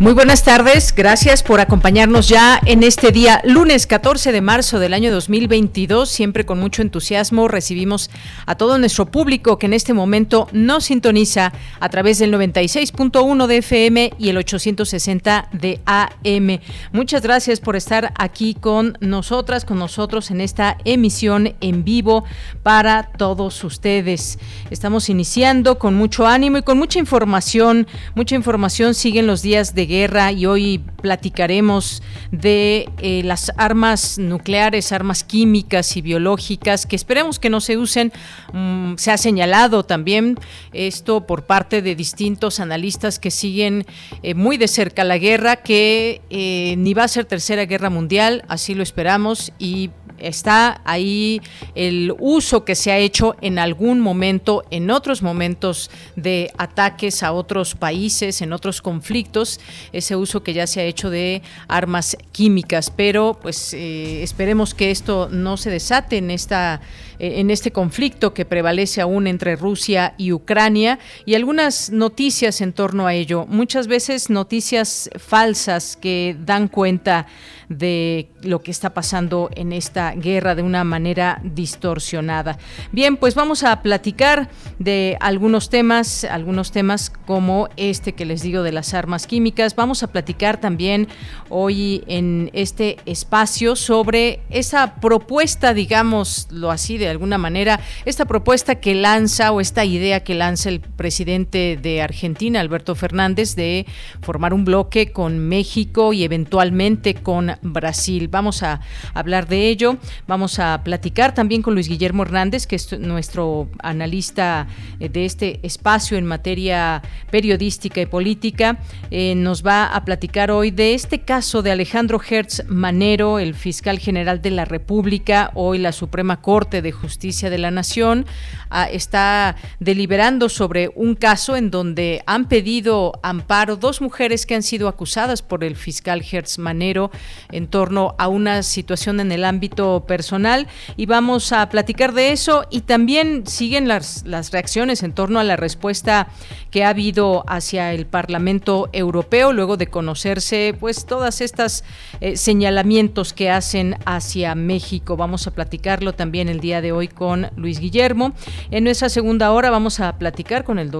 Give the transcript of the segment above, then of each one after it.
Muy buenas tardes, gracias por acompañarnos ya en este día, lunes 14 de marzo del año 2022. Siempre con mucho entusiasmo recibimos a todo nuestro público que en este momento nos sintoniza a través del 96.1 de FM y el 860 de AM. Muchas gracias por estar aquí con nosotras, con nosotros en esta emisión en vivo para todos ustedes. Estamos iniciando con mucho ánimo y con mucha información. Mucha información siguen los días de guerra y hoy platicaremos de eh, las armas nucleares, armas químicas y biológicas que esperemos que no se usen. Mm, se ha señalado también esto por parte de distintos analistas que siguen eh, muy de cerca la guerra, que eh, ni va a ser tercera guerra mundial, así lo esperamos y está ahí el uso que se ha hecho en algún momento, en otros momentos de ataques a otros países, en otros conflictos, ese uso que ya se ha hecho de armas químicas, pero pues eh, esperemos que esto no se desate en esta en este conflicto que prevalece aún entre Rusia y Ucrania y algunas noticias en torno a ello, muchas veces noticias falsas que dan cuenta de lo que está pasando en esta guerra de una manera distorsionada. Bien, pues vamos a platicar de algunos temas, algunos temas como este que les digo de las armas químicas. Vamos a platicar también hoy en este espacio sobre esa propuesta, digámoslo así de alguna manera, esta propuesta que lanza o esta idea que lanza el presidente de Argentina, Alberto Fernández, de formar un bloque con México y eventualmente con Brasil. Vamos a hablar de ello. Vamos a platicar también con Luis Guillermo Hernández, que es nuestro analista eh, de este espacio en materia periodística y política. Eh, nos va a platicar hoy de este caso de Alejandro Hertz Manero, el fiscal general de la República, hoy la Suprema Corte de Justicia de la Nación ah, está deliberando sobre un caso en donde han pedido amparo dos mujeres que han sido acusadas por el fiscal Hertz Manero en torno a una situación en el ámbito personal y vamos a platicar de eso y también siguen las, las reacciones en torno a la respuesta que ha habido hacia el Parlamento Europeo luego de conocerse pues todas estas eh, señalamientos que hacen hacia México. Vamos a platicarlo también el día de hoy con Luis Guillermo. En nuestra segunda hora vamos a platicar con el,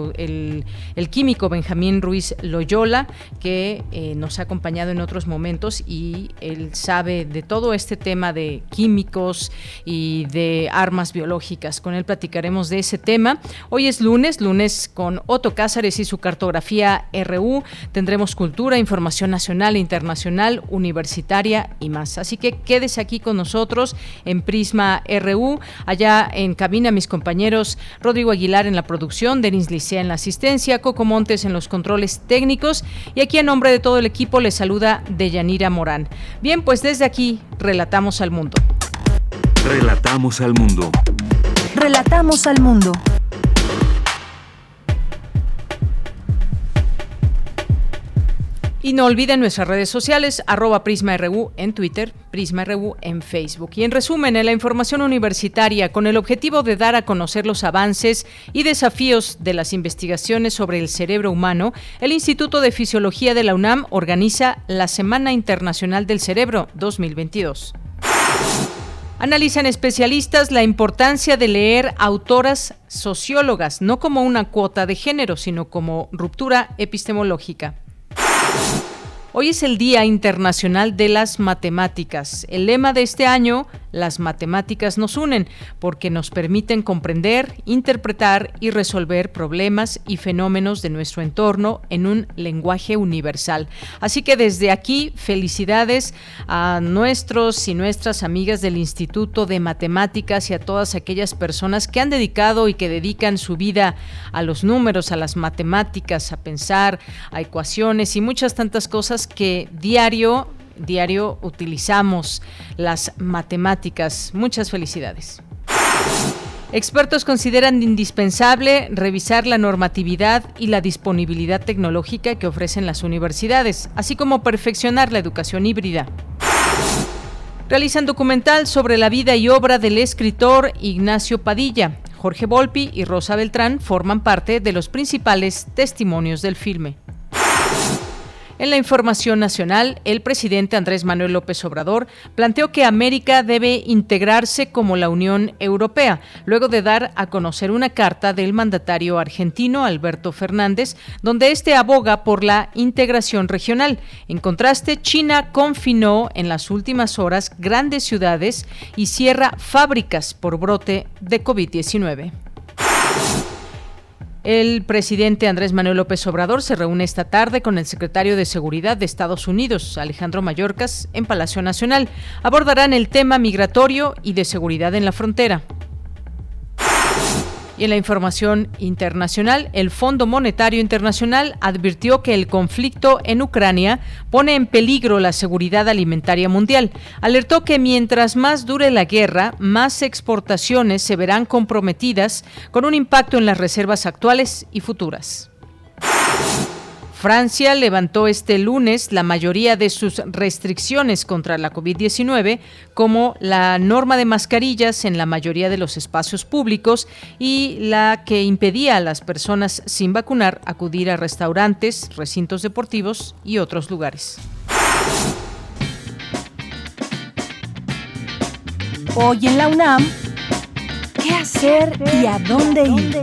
el, químico Benjamín Ruiz Loyola que eh, nos ha acompañado en otros momentos y él sabe de todo este tema de químicos y de armas biológicas. Con él platicaremos de ese tema. Hoy es lunes, lunes con Otto Cázares y su cartografía RU. Tendremos cultura, información nacional internacional, universitaria y más. Así que quédese aquí con nosotros en Prisma RU. Allá en cabina mis compañeros Rodrigo Aguilar en la producción, Denis Licea en la asistencia, Coco Montes en los controles técnicos y aquí en nombre de todo el equipo les saluda Deyanira Morán. Bien, pues desde aquí relatamos al mundo. Relatamos al mundo. Relatamos al mundo. Y no olviden nuestras redes sociales, arroba PrismaRU en Twitter, PrismaRU en Facebook. Y en resumen, en la información universitaria, con el objetivo de dar a conocer los avances y desafíos de las investigaciones sobre el cerebro humano, el Instituto de Fisiología de la UNAM organiza la Semana Internacional del Cerebro 2022. Analizan especialistas la importancia de leer autoras sociólogas, no como una cuota de género, sino como ruptura epistemológica. Hoy es el Día Internacional de las Matemáticas. El lema de este año, las matemáticas nos unen porque nos permiten comprender, interpretar y resolver problemas y fenómenos de nuestro entorno en un lenguaje universal. Así que desde aquí, felicidades a nuestros y nuestras amigas del Instituto de Matemáticas y a todas aquellas personas que han dedicado y que dedican su vida a los números, a las matemáticas, a pensar, a ecuaciones y muchas tantas cosas que diario diario utilizamos las matemáticas. Muchas felicidades. Expertos consideran indispensable revisar la normatividad y la disponibilidad tecnológica que ofrecen las universidades, así como perfeccionar la educación híbrida. Realizan documental sobre la vida y obra del escritor Ignacio Padilla. Jorge Volpi y Rosa Beltrán forman parte de los principales testimonios del filme. En la información nacional, el presidente Andrés Manuel López Obrador planteó que América debe integrarse como la Unión Europea, luego de dar a conocer una carta del mandatario argentino Alberto Fernández, donde este aboga por la integración regional. En contraste, China confinó en las últimas horas grandes ciudades y cierra fábricas por brote de COVID-19. El presidente Andrés Manuel López Obrador se reúne esta tarde con el secretario de Seguridad de Estados Unidos, Alejandro Mayorkas, en Palacio Nacional. Abordarán el tema migratorio y de seguridad en la frontera. Y en la información internacional, el Fondo Monetario Internacional advirtió que el conflicto en Ucrania pone en peligro la seguridad alimentaria mundial. Alertó que mientras más dure la guerra, más exportaciones se verán comprometidas con un impacto en las reservas actuales y futuras. Francia levantó este lunes la mayoría de sus restricciones contra la COVID-19, como la norma de mascarillas en la mayoría de los espacios públicos y la que impedía a las personas sin vacunar acudir a restaurantes, recintos deportivos y otros lugares. Hoy en la UNAM, ¿qué hacer y a dónde ir?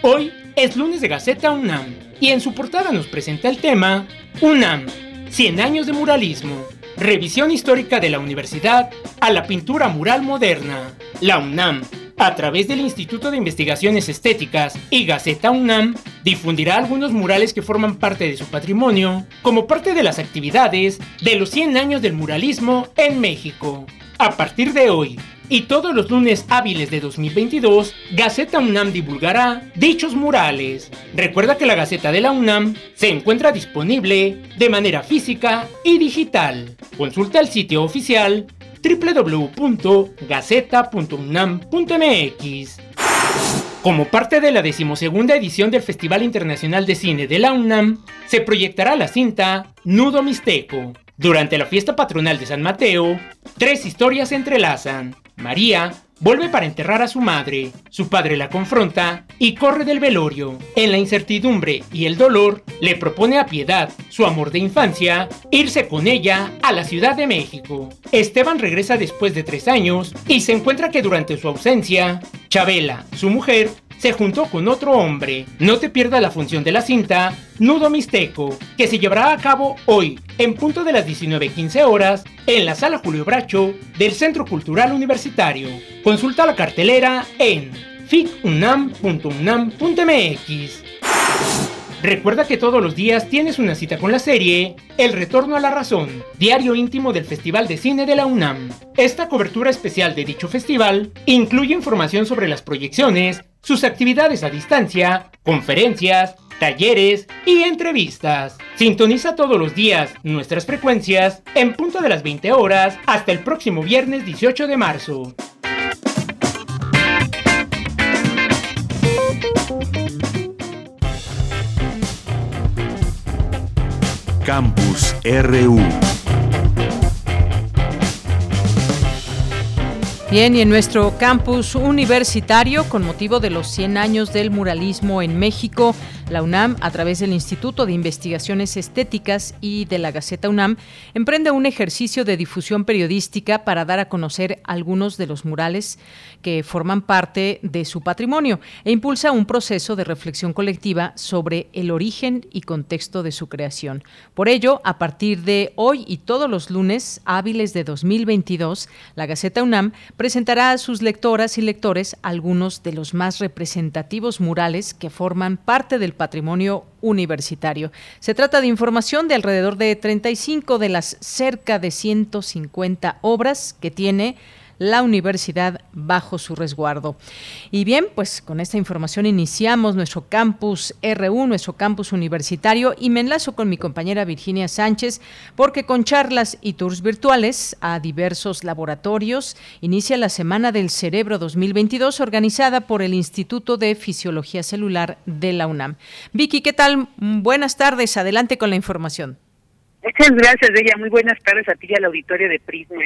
Hoy es lunes de Gaceta UNAM y en su portada nos presenta el tema UNAM, 100 años de muralismo, revisión histórica de la universidad a la pintura mural moderna. La UNAM, a través del Instituto de Investigaciones Estéticas y Gaceta UNAM, difundirá algunos murales que forman parte de su patrimonio como parte de las actividades de los 100 años del muralismo en México. A partir de hoy, y todos los lunes hábiles de 2022, Gaceta UNAM divulgará dichos murales. Recuerda que la Gaceta de la UNAM se encuentra disponible de manera física y digital. Consulta el sitio oficial www.gaceta.unam.mx. Como parte de la decimosegunda edición del Festival Internacional de Cine de la UNAM, se proyectará la cinta Nudo Mixteco. Durante la fiesta patronal de San Mateo, tres historias se entrelazan. María vuelve para enterrar a su madre, su padre la confronta y corre del velorio. En la incertidumbre y el dolor, le propone a Piedad, su amor de infancia, irse con ella a la Ciudad de México. Esteban regresa después de tres años y se encuentra que durante su ausencia, Chabela, su mujer, se juntó con otro hombre. No te pierdas la función de la cinta Nudo Mixteco, que se llevará a cabo hoy, en punto de las 19.15 horas, en la Sala Julio Bracho del Centro Cultural Universitario. Consulta la cartelera en ficunam.unam.mx. Recuerda que todos los días tienes una cita con la serie El Retorno a la Razón, diario íntimo del Festival de Cine de la UNAM. Esta cobertura especial de dicho festival incluye información sobre las proyecciones, sus actividades a distancia, conferencias, talleres y entrevistas. Sintoniza todos los días nuestras frecuencias en punto de las 20 horas hasta el próximo viernes 18 de marzo. Campus RU. Bien, y en nuestro campus universitario, con motivo de los 100 años del muralismo en México, La UNAM, a través del Instituto de Investigaciones Estéticas y de la Gaceta UNAM, emprende un ejercicio de difusión periodística para dar a conocer algunos de los murales que forman parte de su patrimonio e impulsa un proceso de reflexión colectiva sobre el origen y contexto de su creación. Por ello, a partir de hoy y todos los lunes hábiles de 2022, la Gaceta UNAM presentará a sus lectoras y lectores algunos de los más representativos murales que forman parte del universitario. Se trata de información de alrededor de 35 de las cerca de 150 obras que tiene la universidad bajo su resguardo. Y bien, pues con esta información iniciamos nuestro campus RU, nuestro campus universitario, y me enlazo con mi compañera Virginia Sánchez, porque con charlas y tours virtuales a diversos laboratorios inicia la Semana del Cerebro 2022 organizada por el Instituto de Fisiología Celular de la UNAM. Vicky, ¿qué tal? Buenas tardes, adelante con la información. Muchas gracias, ella. Muy buenas tardes a ti y al auditorio de Prisma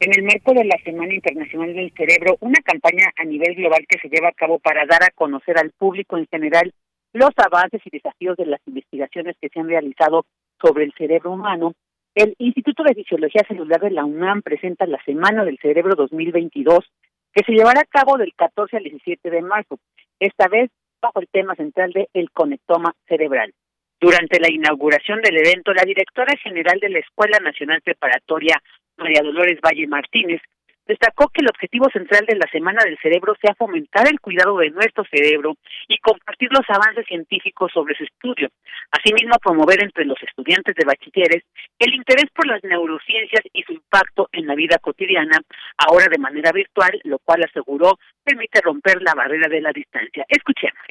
en el marco de la Semana Internacional del Cerebro, una campaña a nivel global que se lleva a cabo para dar a conocer al público en general los avances y desafíos de las investigaciones que se han realizado sobre el cerebro humano, el Instituto de Fisiología Celular de la UNAM presenta la Semana del Cerebro 2022, que se llevará a cabo del 14 al 17 de marzo, esta vez bajo el tema central de el conectoma cerebral. Durante la inauguración del evento, la directora general de la Escuela Nacional Preparatoria María Dolores Valle Martínez, destacó que el objetivo central de la Semana del Cerebro sea fomentar el cuidado de nuestro cerebro y compartir los avances científicos sobre su estudio. Asimismo, promover entre los estudiantes de bachilleres el interés por las neurociencias y su impacto en la vida cotidiana, ahora de manera virtual, lo cual aseguró permite romper la barrera de la distancia. Escuchemos.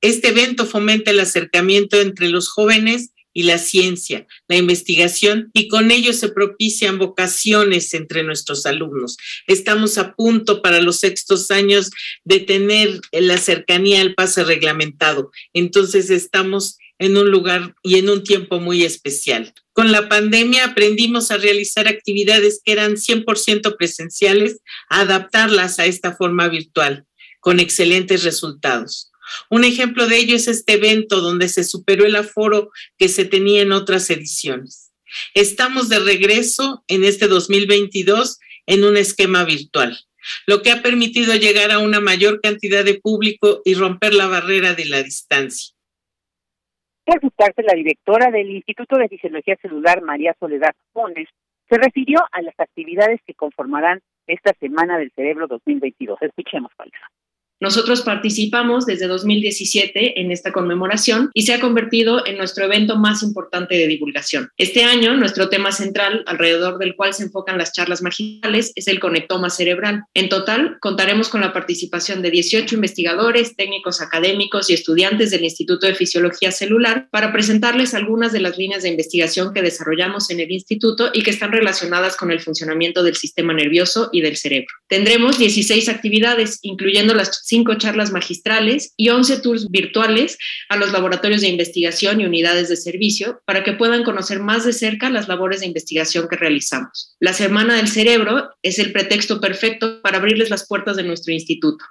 Este evento fomenta el acercamiento entre los jóvenes y la ciencia, la investigación, y con ello se propician vocaciones entre nuestros alumnos. Estamos a punto para los sextos años de tener la cercanía al pase reglamentado. Entonces estamos en un lugar y en un tiempo muy especial. Con la pandemia aprendimos a realizar actividades que eran 100% presenciales, a adaptarlas a esta forma virtual, con excelentes resultados. Un ejemplo de ello es este evento donde se superó el aforo que se tenía en otras ediciones. Estamos de regreso en este 2022 en un esquema virtual, lo que ha permitido llegar a una mayor cantidad de público y romper la barrera de la distancia. Por su la directora del Instituto de Fisiología Celular, María Soledad Pones, se refirió a las actividades que conformarán esta Semana del Cerebro 2022. Escuchemos, Palma. Nosotros participamos desde 2017 en esta conmemoración y se ha convertido en nuestro evento más importante de divulgación. Este año, nuestro tema central, alrededor del cual se enfocan las charlas magistrales, es el conectoma cerebral. En total, contaremos con la participación de 18 investigadores, técnicos académicos y estudiantes del Instituto de Fisiología Celular para presentarles algunas de las líneas de investigación que desarrollamos en el instituto y que están relacionadas con el funcionamiento del sistema nervioso y del cerebro. Tendremos 16 actividades, incluyendo las cinco charlas magistrales y 11 tours virtuales a los laboratorios de investigación y unidades de servicio para que puedan conocer más de cerca las labores de investigación que realizamos. La Semana del Cerebro es el pretexto perfecto para abrirles las puertas de nuestro instituto.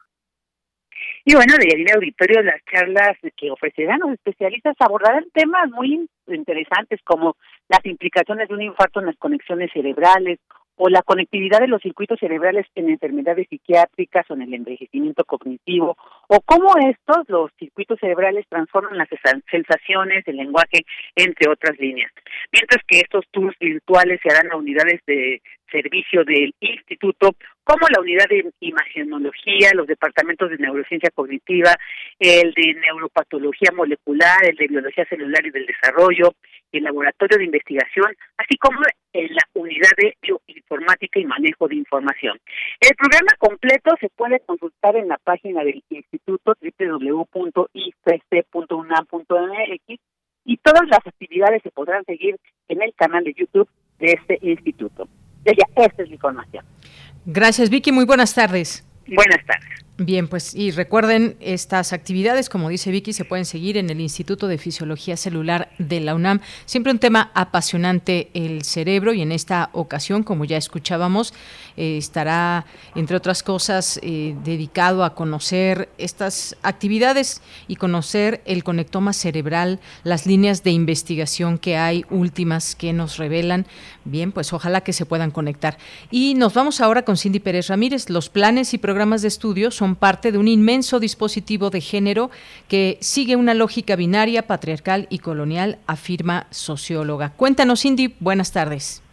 Y bueno, de el auditorio, las charlas que ofrecerán los especialistas abordarán temas muy interesantes como las implicaciones de un infarto en las conexiones cerebrales o la conectividad de los circuitos cerebrales en enfermedades psiquiátricas o en el envejecimiento cognitivo, o cómo estos, los circuitos cerebrales, transforman las sensaciones, el lenguaje, entre otras líneas. Mientras que estos tours virtuales se harán a unidades de servicio del instituto, como la unidad de imagenología, los departamentos de neurociencia cognitiva, el de neuropatología molecular, el de biología celular y del desarrollo, el laboratorio de investigación, así como en la unidad de bioinformática y manejo de información. El programa completo se puede consultar en la página del instituto www.ifc.unam.mx y todas las actividades se podrán seguir en el canal de YouTube de este instituto. Ya, ya, esta es la información. Gracias, Vicky. Muy buenas tardes. Buenas tardes. Bien, pues y recuerden, estas actividades, como dice Vicky, se pueden seguir en el Instituto de Fisiología Celular de la UNAM. Siempre un tema apasionante el cerebro y en esta ocasión, como ya escuchábamos, eh, estará, entre otras cosas, eh, dedicado a conocer estas actividades y conocer el conectoma cerebral, las líneas de investigación que hay últimas que nos revelan. Bien, pues ojalá que se puedan conectar. Y nos vamos ahora con Cindy Pérez Ramírez. Los planes y programas de estudio son parte de un inmenso dispositivo de género que sigue una lógica binaria, patriarcal y colonial, afirma socióloga. Cuéntanos, Cindy, buenas tardes.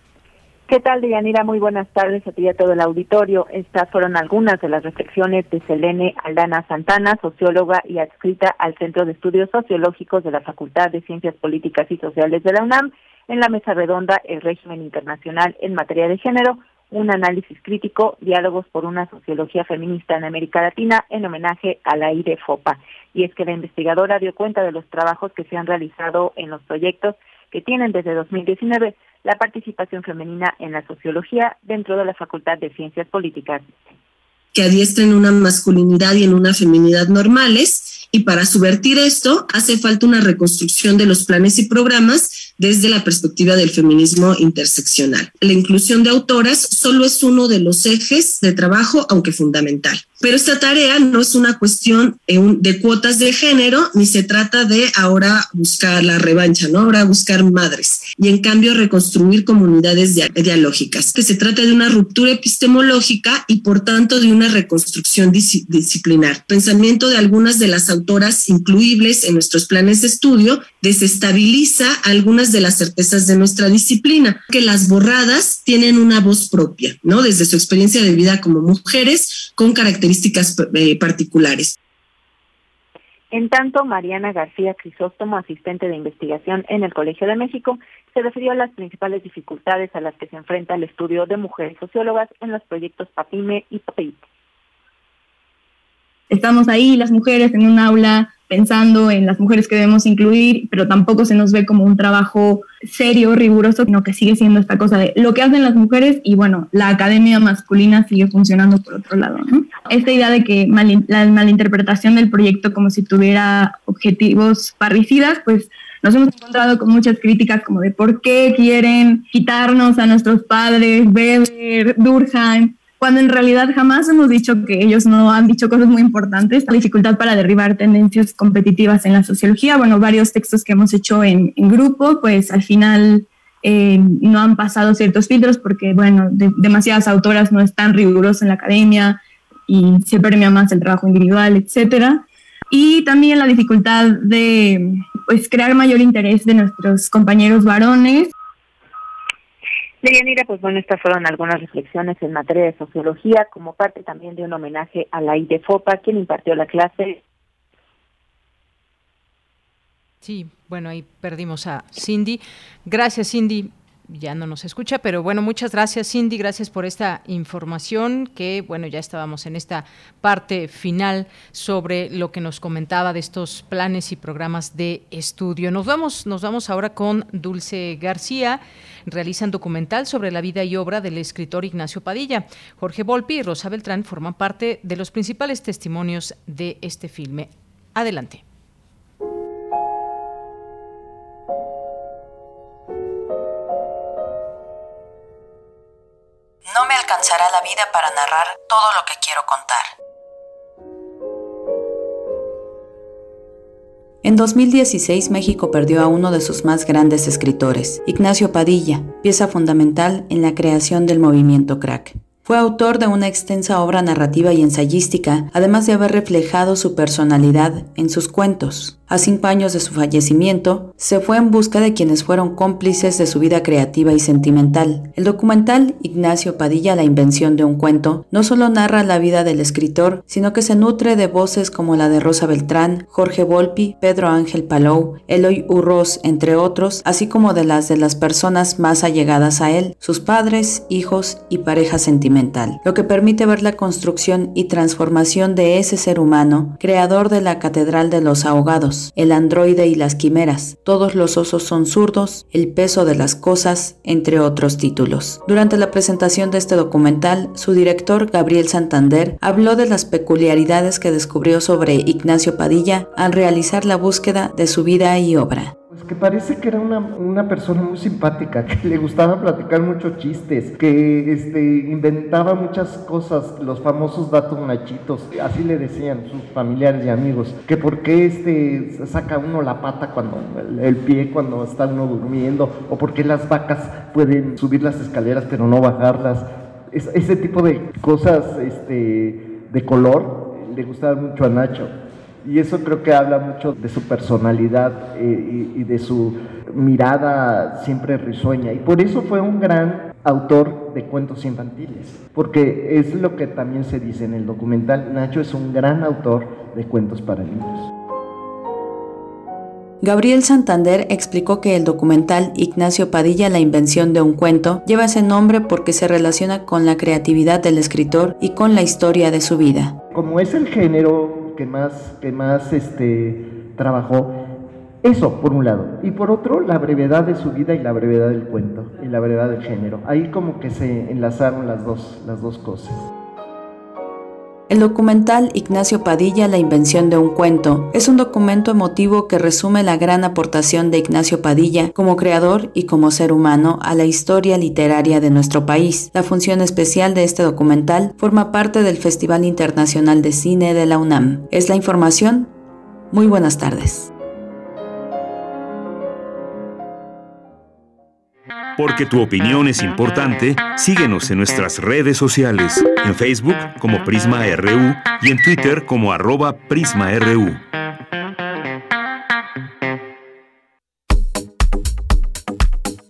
¿Qué tal, Deyanira? Muy buenas tardes a ti y a todo el auditorio. Estas fueron algunas de las reflexiones de Selene Aldana Santana, socióloga y adscrita al Centro de Estudios Sociológicos de la Facultad de Ciencias Políticas y Sociales de la UNAM, en la mesa redonda El régimen internacional en materia de género, un análisis crítico, diálogos por una sociología feminista en América Latina, en homenaje a la IRE FOPA. Y es que la investigadora dio cuenta de los trabajos que se han realizado en los proyectos que tienen desde 2019 la participación femenina en la sociología dentro de la Facultad de Ciencias Políticas. Que adiestren una masculinidad y en una feminidad normales, y para subvertir esto hace falta una reconstrucción de los planes y programas desde la perspectiva del feminismo interseccional. La inclusión de autoras solo es uno de los ejes de trabajo, aunque fundamental. Pero esta tarea no es una cuestión de cuotas de género, ni se trata de ahora buscar la revancha, ¿no? Ahora buscar madres y en cambio reconstruir comunidades dialógicas, que se trata de una ruptura epistemológica y por tanto de una reconstrucción disciplinar. Pensamiento de algunas de las autoras incluibles en nuestros planes de estudio desestabiliza algunas de las certezas de nuestra disciplina, que las borradas tienen una voz propia, ¿no? Desde su experiencia de vida como mujeres con características eh, particulares. En tanto, Mariana García Crisóstomo, asistente de investigación en el Colegio de México, se refirió a las principales dificultades a las que se enfrenta el estudio de mujeres sociólogas en los proyectos PAPIME y PAPIT. Estamos ahí, las mujeres, en un aula pensando en las mujeres que debemos incluir, pero tampoco se nos ve como un trabajo serio, riguroso, sino que sigue siendo esta cosa de lo que hacen las mujeres y bueno, la academia masculina sigue funcionando por otro lado. Esta idea de que la malinterpretación del proyecto como si tuviera objetivos parricidas, pues nos hemos encontrado con muchas críticas como de por qué quieren quitarnos a nuestros padres, Weber, Durkheim, cuando en realidad jamás hemos dicho que ellos no han dicho cosas muy importantes. La dificultad para derribar tendencias competitivas en la sociología, bueno, varios textos que hemos hecho en, grupo, pues al final eh, no han pasado ciertos filtros porque, bueno, demasiadas autoras no están rigurosas en la academia y se premia más el trabajo individual, etcétera. Y también la dificultad de pues, crear mayor interés de nuestros compañeros varones Deyanira, pues bueno, estas fueron algunas reflexiones en materia de sociología, como parte también de un homenaje a la IDEFOPA, quien impartió la clase. Sí, bueno, ahí perdimos a Cindy. Gracias, Cindy ya no nos escucha, pero bueno, muchas gracias Cindy, gracias por esta información que bueno, ya estábamos en esta parte final sobre lo que nos comentaba de estos planes y programas de estudio. Nos vamos, nos vamos ahora con Dulce García, realizan documental sobre la vida y obra del escritor Ignacio Padilla. Jorge Volpi y Rosa Beltrán forman parte de los principales testimonios de este filme. Adelante. No me alcanzará la vida para narrar todo lo que quiero contar. En 2016 México perdió a uno de sus más grandes escritores, Ignacio Padilla, pieza fundamental en la creación del movimiento crack. Fue autor de una extensa obra narrativa y ensayística, además de haber reflejado su personalidad en sus cuentos. A cinco años de su fallecimiento, se fue en busca de quienes fueron cómplices de su vida creativa y sentimental. El documental Ignacio Padilla, la invención de un cuento, no solo narra la vida del escritor, sino que se nutre de voces como la de Rosa Beltrán, Jorge Volpi, Pedro Ángel Palou, Eloy Urroz, entre otros, así como de las de las personas más allegadas a él, sus padres, hijos y parejas sentimentales lo que permite ver la construcción y transformación de ese ser humano, creador de la Catedral de los Ahogados, el androide y las quimeras, todos los osos son zurdos, el peso de las cosas, entre otros títulos. Durante la presentación de este documental, su director, Gabriel Santander, habló de las peculiaridades que descubrió sobre Ignacio Padilla al realizar la búsqueda de su vida y obra. Que parece que era una, una, persona muy simpática, que le gustaba platicar muchos chistes, que este, inventaba muchas cosas, los famosos datos nachitos, así le decían sus familiares y amigos, que por qué este, saca uno la pata cuando, el, pie cuando está uno durmiendo, o por qué las vacas pueden subir las escaleras pero no bajarlas, ese tipo de cosas este, de color le gustaba mucho a Nacho. Y eso creo que habla mucho de su personalidad eh, y, de su mirada siempre risueña. Y por eso fue un gran autor de cuentos infantiles, porque es lo que también se dice en el documental, Nacho es un gran autor de cuentos para niños. Gabriel Santander explicó que el documental Ignacio Padilla, la invención de un cuento, lleva ese nombre porque se relaciona con la creatividad del escritor y con la historia de su vida. Como es el género que más, que más este, trabajó. Eso, por un lado. Y por otro, la brevedad de su vida y la brevedad del cuento, y la brevedad del género. Ahí como que se enlazaron las dos, las dos cosas. El documental Ignacio Padilla, La invención de un cuento, es un documento emotivo que resume la gran aportación de Ignacio Padilla como creador y como ser humano a la historia literaria de nuestro país. La función especial de este documental forma parte del Festival Internacional de Cine de la UNAM. Es la información. Muy buenas tardes. Porque tu opinión es importante, síguenos en nuestras redes sociales, en Facebook como Prisma RU y en Twitter como arroba PrismaRU.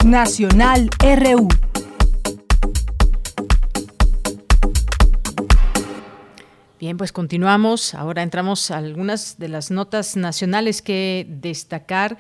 Nacional RU. Bien, pues continuamos. Ahora entramos a algunas de las notas nacionales que destacar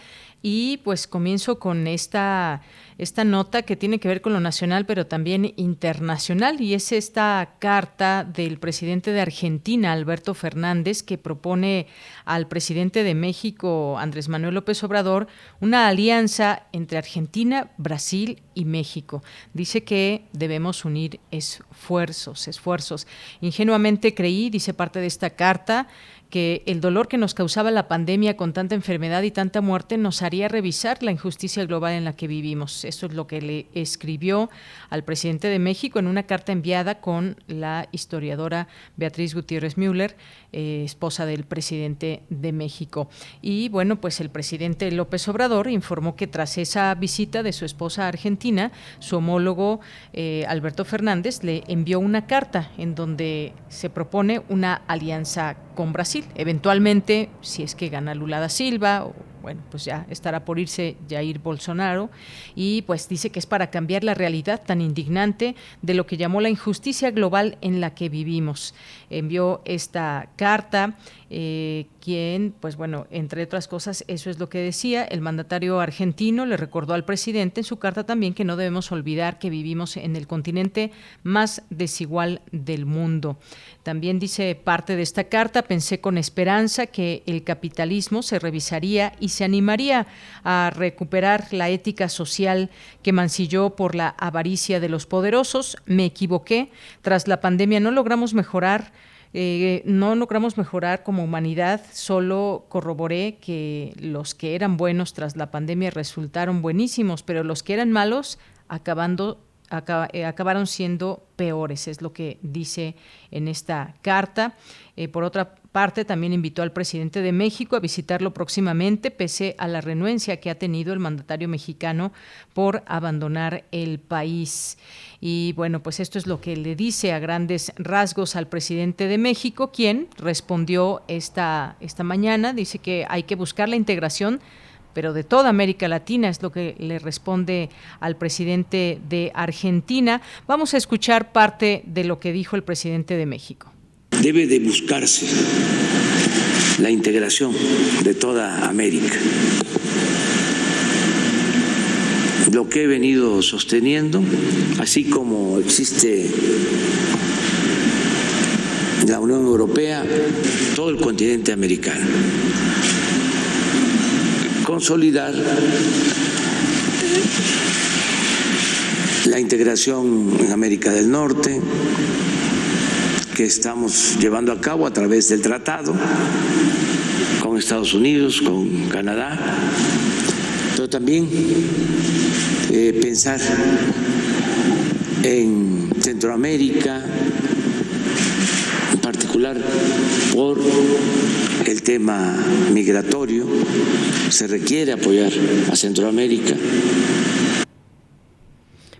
y pues comienzo con esta esta nota que tiene que ver con lo nacional, pero también internacional, y es esta carta del presidente de Argentina, Alberto Fernández, que propone al presidente de México, Andrés Manuel López Obrador, una alianza entre Argentina, Brasil y México. Dice que debemos unir esfuerzos, esfuerzos. Ingenuamente creí, dice parte de esta carta, que el dolor que nos causaba la pandemia con tanta enfermedad y tanta muerte nos haría revisar la injusticia global en la que vivimos. Eso es lo que le escribió al presidente de México en una carta enviada con la historiadora Beatriz Gutiérrez Müller, eh, esposa del presidente de México. Y bueno, pues el presidente López Obrador informó que tras esa visita de su esposa a Argentina, su homólogo eh, Alberto Fernández le envió una carta en donde se propone una alianza con Brasil. Eventualmente, si es que gana Lula da Silva o bueno, pues ya estará por irse Jair Bolsonaro y pues dice que es para cambiar la realidad tan indignante de lo que llamó la injusticia global en la que vivimos. Envió esta carta eh, quien, pues bueno, entre otras cosas, eso es lo que decía. El mandatario argentino le recordó al presidente en su carta también que no debemos olvidar que vivimos en el continente más desigual del mundo. También dice parte de esta carta, pensé con esperanza que el capitalismo se revisaría y se animaría a recuperar la ética social que mancilló por la avaricia de los poderosos. Me equivoqué. Tras la pandemia no logramos mejorar eh, no logramos mejorar como humanidad, solo corroboré que los que eran buenos tras la pandemia resultaron buenísimos, pero los que eran malos acabando eh, acabaron siendo peores, es lo que dice en esta carta. Eh, por otra parte, también invitó al presidente de México a visitarlo próximamente, pese a la renuencia que ha tenido el mandatario mexicano por abandonar el país. Y bueno, pues esto es lo que le dice a grandes rasgos al presidente de México, quien respondió esta, esta mañana, dice que hay que buscar la integración pero de toda América Latina, es lo que le responde al presidente de Argentina. Vamos a escuchar parte de lo que dijo el presidente de México. Debe de buscarse la integración de toda América. lo que he venido sosteniendo, así como existe la Unión Europea, todo el continente americano. Consolidar la integración en América del Norte que estamos llevando a cabo a través del tratado con Estados Unidos, con Canadá, pero también eh, pensar en Centroamérica, en particular por el tema migratorio, se requiere apoyar a Centroamérica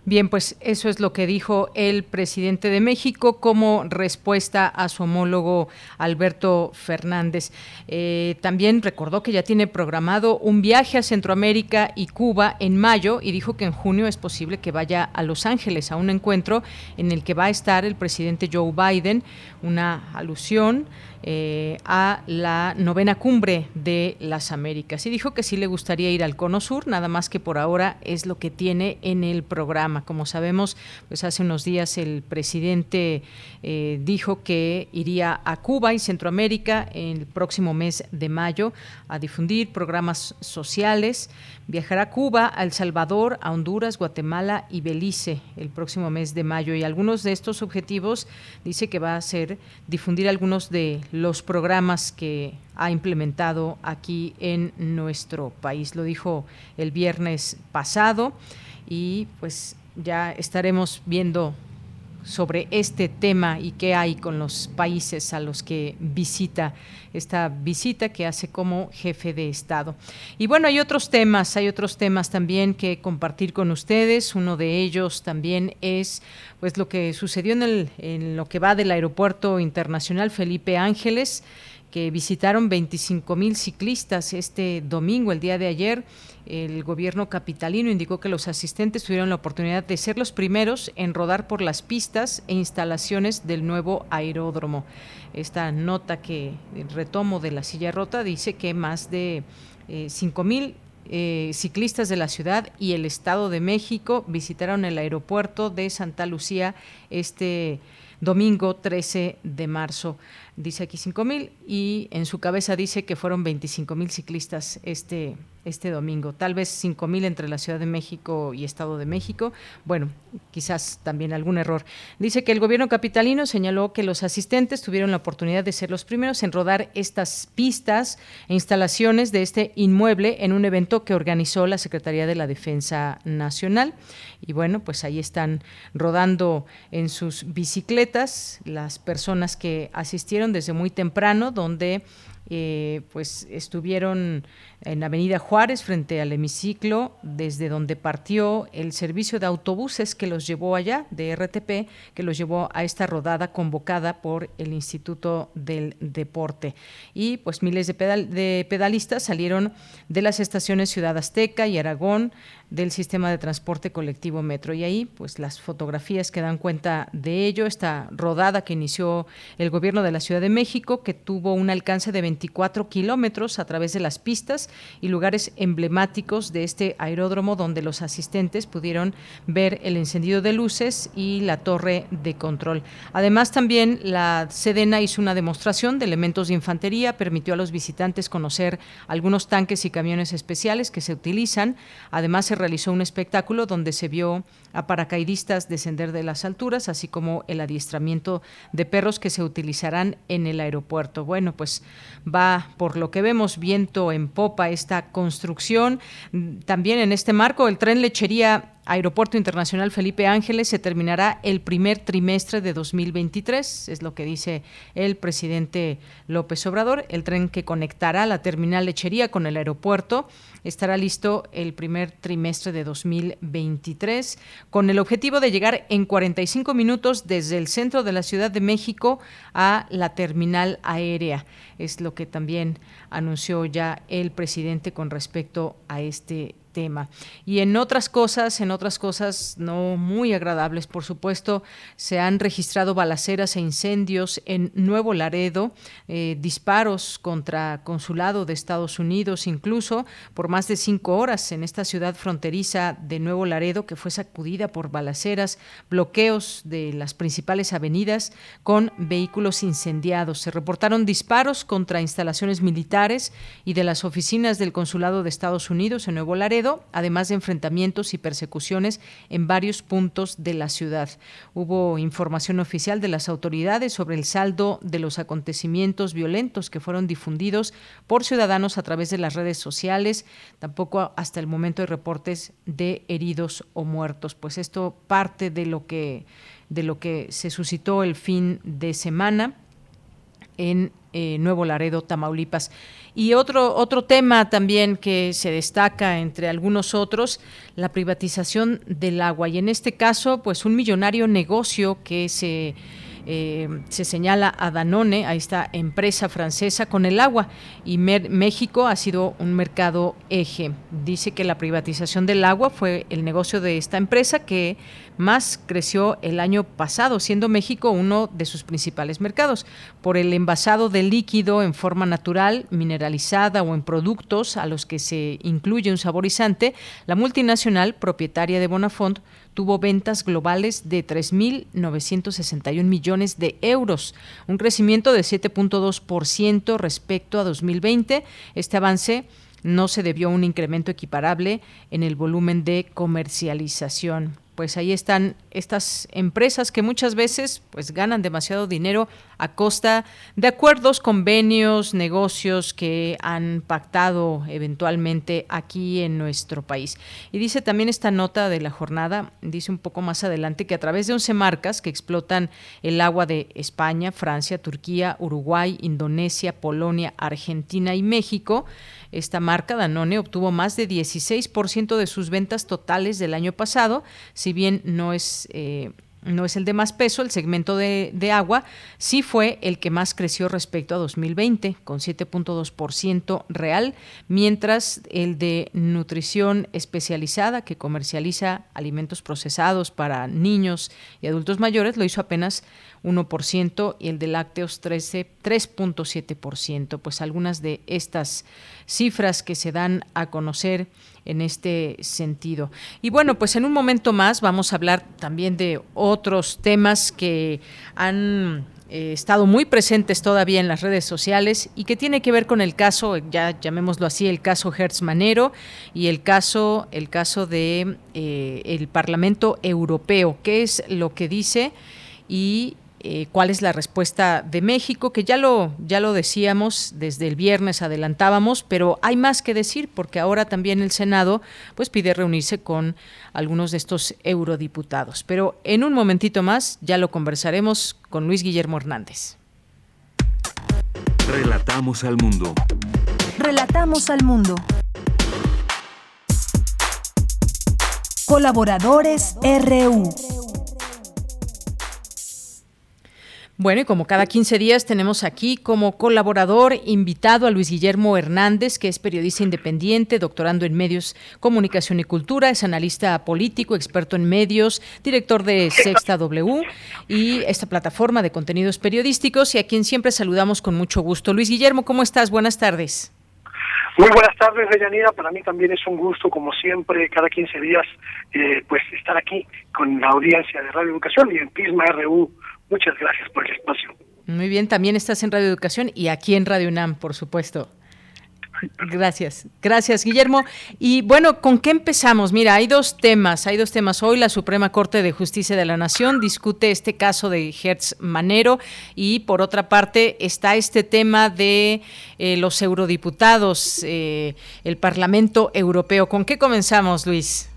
Bien, pues eso es lo que dijo el presidente de México como respuesta a su homólogo Alberto Fernández. Eh, también recordó que ya tiene programado un viaje a Centroamérica y Cuba en mayo y dijo que en junio es posible que vaya a Los Ángeles a un encuentro en el que va a estar el presidente Joe Biden, una alusión eh, a la novena cumbre de las Américas. Y dijo que sí le gustaría ir al Cono Sur, nada más que por ahora es lo que tiene en el programa. Como sabemos, pues hace unos días el presidente eh, dijo que iría a Cuba y Centroamérica en el próximo mes de mayo a difundir programas sociales. Viajará a Cuba, a El Salvador, a Honduras, Guatemala y Belice el próximo mes de mayo. Y algunos de estos objetivos dice que va a ser difundir algunos de los programas que ha implementado aquí en nuestro país. Lo dijo el viernes pasado y pues ya estaremos viendo sobre este tema y qué hay con los países a los que visita esta visita que hace como jefe de Estado. Y bueno, hay otros temas, hay otros temas también que compartir con ustedes. Uno de ellos también es pues lo que sucedió en, el, en lo que va del Aeropuerto Internacional Felipe Ángeles que visitaron 25 mil ciclistas este domingo, el día de ayer. El gobierno capitalino indicó que los asistentes tuvieron la oportunidad de ser los primeros en rodar por las pistas e instalaciones del nuevo aeródromo. Esta nota que retomo de la silla rota dice que más de eh, 5 mil eh, ciclistas de la ciudad y el Estado de México visitaron el aeropuerto de Santa Lucía este domingo 13 de marzo dice aquí 5 mil y en su cabeza dice que fueron 25 mil ciclistas este, este domingo, tal vez 5 mil entre la Ciudad de México y Estado de México. Bueno, quizás también algún error. Dice que el gobierno capitalino señaló que los asistentes tuvieron la oportunidad de ser los primeros en rodar estas pistas e instalaciones de este inmueble en un evento que organizó la Secretaría de la Defensa Nacional. Y bueno, pues ahí están rodando en sus bicicletas las personas que asistieron desde muy temprano, donde eh, pues estuvieron en Avenida Juárez frente al hemiciclo, desde donde partió el servicio de autobuses que los llevó allá, de RTP, que los llevó a esta rodada convocada por el Instituto del Deporte. Y pues miles de, de pedalistas salieron de las estaciones Ciudad Azteca y Aragón, del sistema de transporte colectivo Metro. Y ahí, pues las fotografías que dan cuenta de ello, esta rodada que inició el gobierno de la Ciudad de México, que tuvo un alcance de 24 kilómetros a través de las pistas y lugares emblemáticos de este aeródromo, donde los asistentes pudieron ver el encendido de luces y la torre de control. Además, también la Sedena hizo una demostración de elementos de infantería, permitió a los visitantes conocer algunos tanques y camiones especiales que se utilizan. Además, se realizó un espectáculo donde se vio a paracaidistas descender de las alturas, así como el adiestramiento de perros que se utilizarán en el aeropuerto. Bueno, pues va por lo que vemos viento en popa esta construcción. También en este marco, el tren lechería Aeropuerto Internacional Felipe Ángeles se terminará el primer trimestre de 2023, es lo que dice el presidente López Obrador. El tren que conectará la terminal lechería con el aeropuerto estará listo el primer trimestre de 2023 con el objetivo de llegar en 45 minutos desde el centro de la Ciudad de México a la terminal aérea. Es lo que también anunció ya el presidente con respecto a este Y en otras cosas, en otras cosas no muy agradables, por supuesto, se han registrado balaceras e incendios en Nuevo Laredo, eh, disparos contra consulado de Estados Unidos, incluso por más de cinco horas en esta ciudad fronteriza de Nuevo Laredo, que fue sacudida por balaceras, bloqueos de las principales avenidas con vehículos incendiados. Se reportaron disparos contra instalaciones militares y de las oficinas del consulado de Estados Unidos en Nuevo Laredo, además de enfrentamientos y persecuciones en varios puntos de la ciudad. Hubo información oficial de las autoridades sobre el saldo de los acontecimientos violentos que fueron difundidos por ciudadanos a través de las redes sociales. Tampoco hasta el momento hay reportes de heridos o muertos. Pues esto parte de lo que de lo que se suscitó el fin de semana en eh, Nuevo Laredo, Tamaulipas. Y otro, otro tema también que se destaca entre algunos otros, la privatización del agua. Y en este caso, pues un millonario negocio que se eh, se señala a Danone, a esta empresa francesa, con el agua. Y México ha sido un mercado eje. Dice que la privatización del agua fue el negocio de esta empresa que más creció el año pasado, siendo México uno de sus principales mercados. Por el envasado de líquido en forma natural, mineralizada o en productos a los que se incluye un saborizante, la multinacional propietaria de Bonafont tuvo ventas globales de 3.961 millones de euros, un crecimiento de 7.2% respecto a 2020. Este avance no se debió a un incremento equiparable en el volumen de comercialización pues ahí están estas empresas que muchas veces pues ganan demasiado dinero a costa de acuerdos, convenios, negocios que han pactado eventualmente aquí en nuestro país. Y dice también esta nota de la jornada, dice un poco más adelante que a través de 11 marcas que explotan el agua de España, Francia, Turquía, Uruguay, Indonesia, Polonia, Argentina y México, esta marca, Danone, obtuvo más de 16% de sus ventas totales del año pasado, si bien no es... Eh, no es el de más peso, el segmento de, de, agua sí fue el que más creció respecto a 2020, con 7.2% real, mientras el de nutrición especializada, que comercializa alimentos procesados para niños y adultos mayores, lo hizo apenas 1% y el de lácteos 3.7%. Pues algunas de estas cifras que se dan a conocer en este sentido. Y bueno, pues en un momento más vamos a hablar también de otros temas que han eh, estado muy presentes todavía en las redes sociales y que tiene que ver con el caso, ya llamémoslo así, el caso Hertz Manero y el caso, el caso de eh, el Parlamento Europeo, qué es lo que dice y eh, cuál es la respuesta de México, que ya lo, ya lo decíamos desde el viernes, adelantábamos, pero hay más que decir porque ahora también el Senado pues pide reunirse con algunos de estos eurodiputados. Pero en un momentito más ya lo conversaremos con Luis Guillermo Hernández. Relatamos al mundo. Relatamos al mundo. Colaboradores RU. Bueno, y como cada 15 días tenemos aquí como colaborador invitado a Luis Guillermo Hernández, que es periodista independiente, doctorando en medios, comunicación y cultura, es analista político, experto en medios, director de Sexta W y esta plataforma de contenidos periodísticos y a quien siempre saludamos con mucho gusto. Luis Guillermo, ¿cómo estás? Buenas tardes. Muy buenas tardes, Deyanira. Para mí también es un gusto, como siempre, cada 15 días, eh, pues estar aquí con la audiencia de Radio Educación y en Pisma RU Muchas gracias por el espacio. Muy bien, también estás en Radio Educación y aquí en Radio UNAM, por supuesto. Gracias, gracias Guillermo. Y bueno, ¿con qué empezamos? Mira, hay dos temas, hay dos temas. Hoy la Suprema Corte de Justicia de la Nación discute este caso de Hertz Manero y por otra parte está este tema de eh, los eurodiputados, eh, el Parlamento Europeo. ¿Con qué comenzamos, Luis?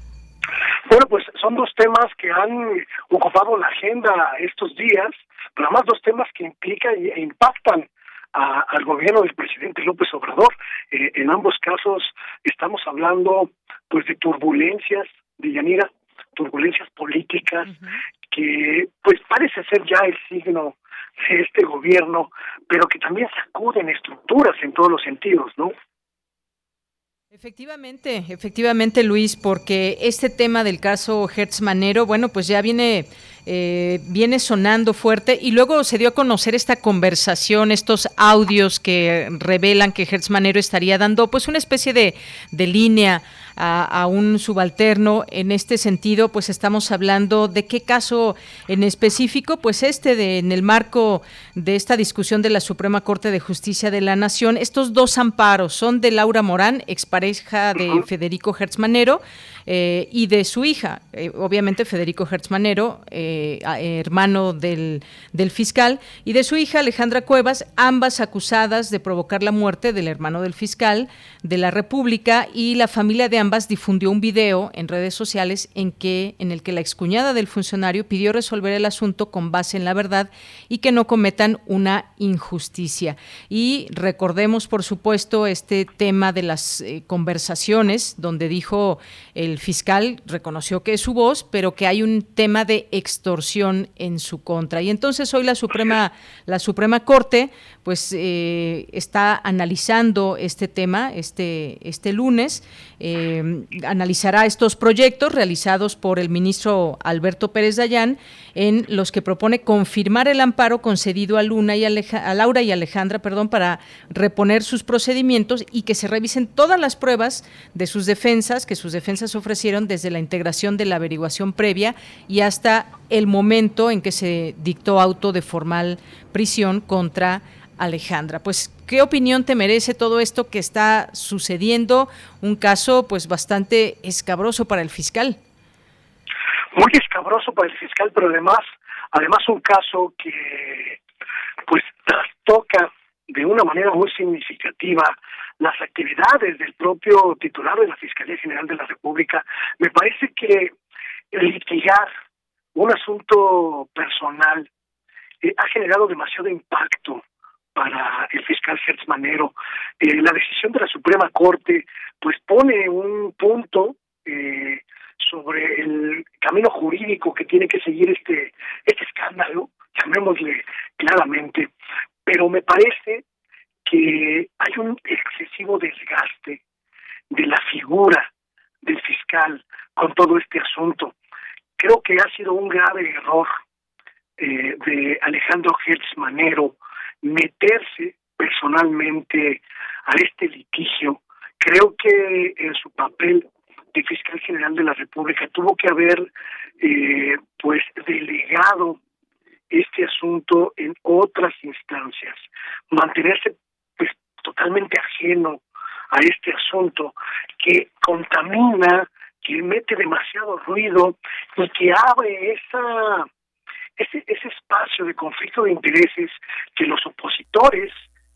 Bueno, pues son dos temas que han ocupado la agenda estos días, pero además dos temas que implican e impactan al gobierno del presidente López Obrador. Eh, en ambos casos estamos hablando pues de turbulencias, de Yanira, turbulencias políticas que pues parece ser ya el signo de este gobierno, pero que también sacuden estructuras en todos los sentidos, ¿no? Efectivamente, efectivamente Luis, porque este tema del caso Hertz Manero, bueno, pues ya viene eh, viene sonando fuerte. Y luego se dio a conocer esta conversación, estos audios que revelan que Hertz Manero estaría dando pues una especie de, de línea a, un subalterno. En este sentido, pues estamos hablando de qué caso en específico, pues este de en el marco de esta discusión de la Suprema Corte de Justicia de la Nación, estos dos amparos son de Laura Morán, expareja de Federico Hertzmanero, eh, y de su hija, eh, obviamente Federico Hertzmanero, eh, hermano del, del, fiscal, y de su hija Alejandra Cuevas, ambas acusadas de provocar la muerte del hermano del fiscal de la República y la familia de ambas difundió un video en redes sociales en, que, en el que la excuñada del funcionario pidió resolver el asunto con base en la verdad y que no cometan una injusticia. Y recordemos, por supuesto, este tema de las conversaciones donde dijo el fiscal reconoció que es su voz, pero que hay un tema de extorsión en su contra. Y entonces hoy la Suprema, la Suprema Corte, pues eh, está analizando este tema este, este lunes, eh, analizará estos proyectos realizados por el ministro Alberto Pérez Dayán, en los que propone confirmar el amparo concedido a Luna y a Laura y Alejandra, perdón, para reponer sus procedimientos y que se revisen todas las pruebas de sus defensas, que sus defensas ofrecieron desde la integración de la averiguación previa y hasta el momento en que se dictó auto de formal prisión contra Alejandra. Pues, ¿qué opinión te merece todo esto que está sucediendo? Un caso, pues, bastante escabroso para el fiscal. Muy escabroso para el fiscal, pero además, además un caso que, pues, trastoca de una manera muy significativa las actividades del propio titular de la Fiscalía General de la República, me parece que litigar un asunto personal eh, ha generado demasiado impacto para el fiscal Hertz Manero. Eh, la decisión de la Suprema Corte pues pone un punto eh, sobre el camino jurídico que tiene que seguir este este escándalo, llamémosle claramente, pero me parece que hay un excesivo desgaste de la figura del fiscal con todo este asunto. Creo que ha sido un grave error eh, de Alejandro Hertz Manero meterse personalmente a este litigio. Creo que en su papel de fiscal general de la República. Tuvo que haber eh, pues delegado este asunto en otras instancias, mantenerse totalmente ajeno a este asunto, que contamina, que mete demasiado ruido y que abre esa ese, ese espacio de conflicto de intereses que los opositores,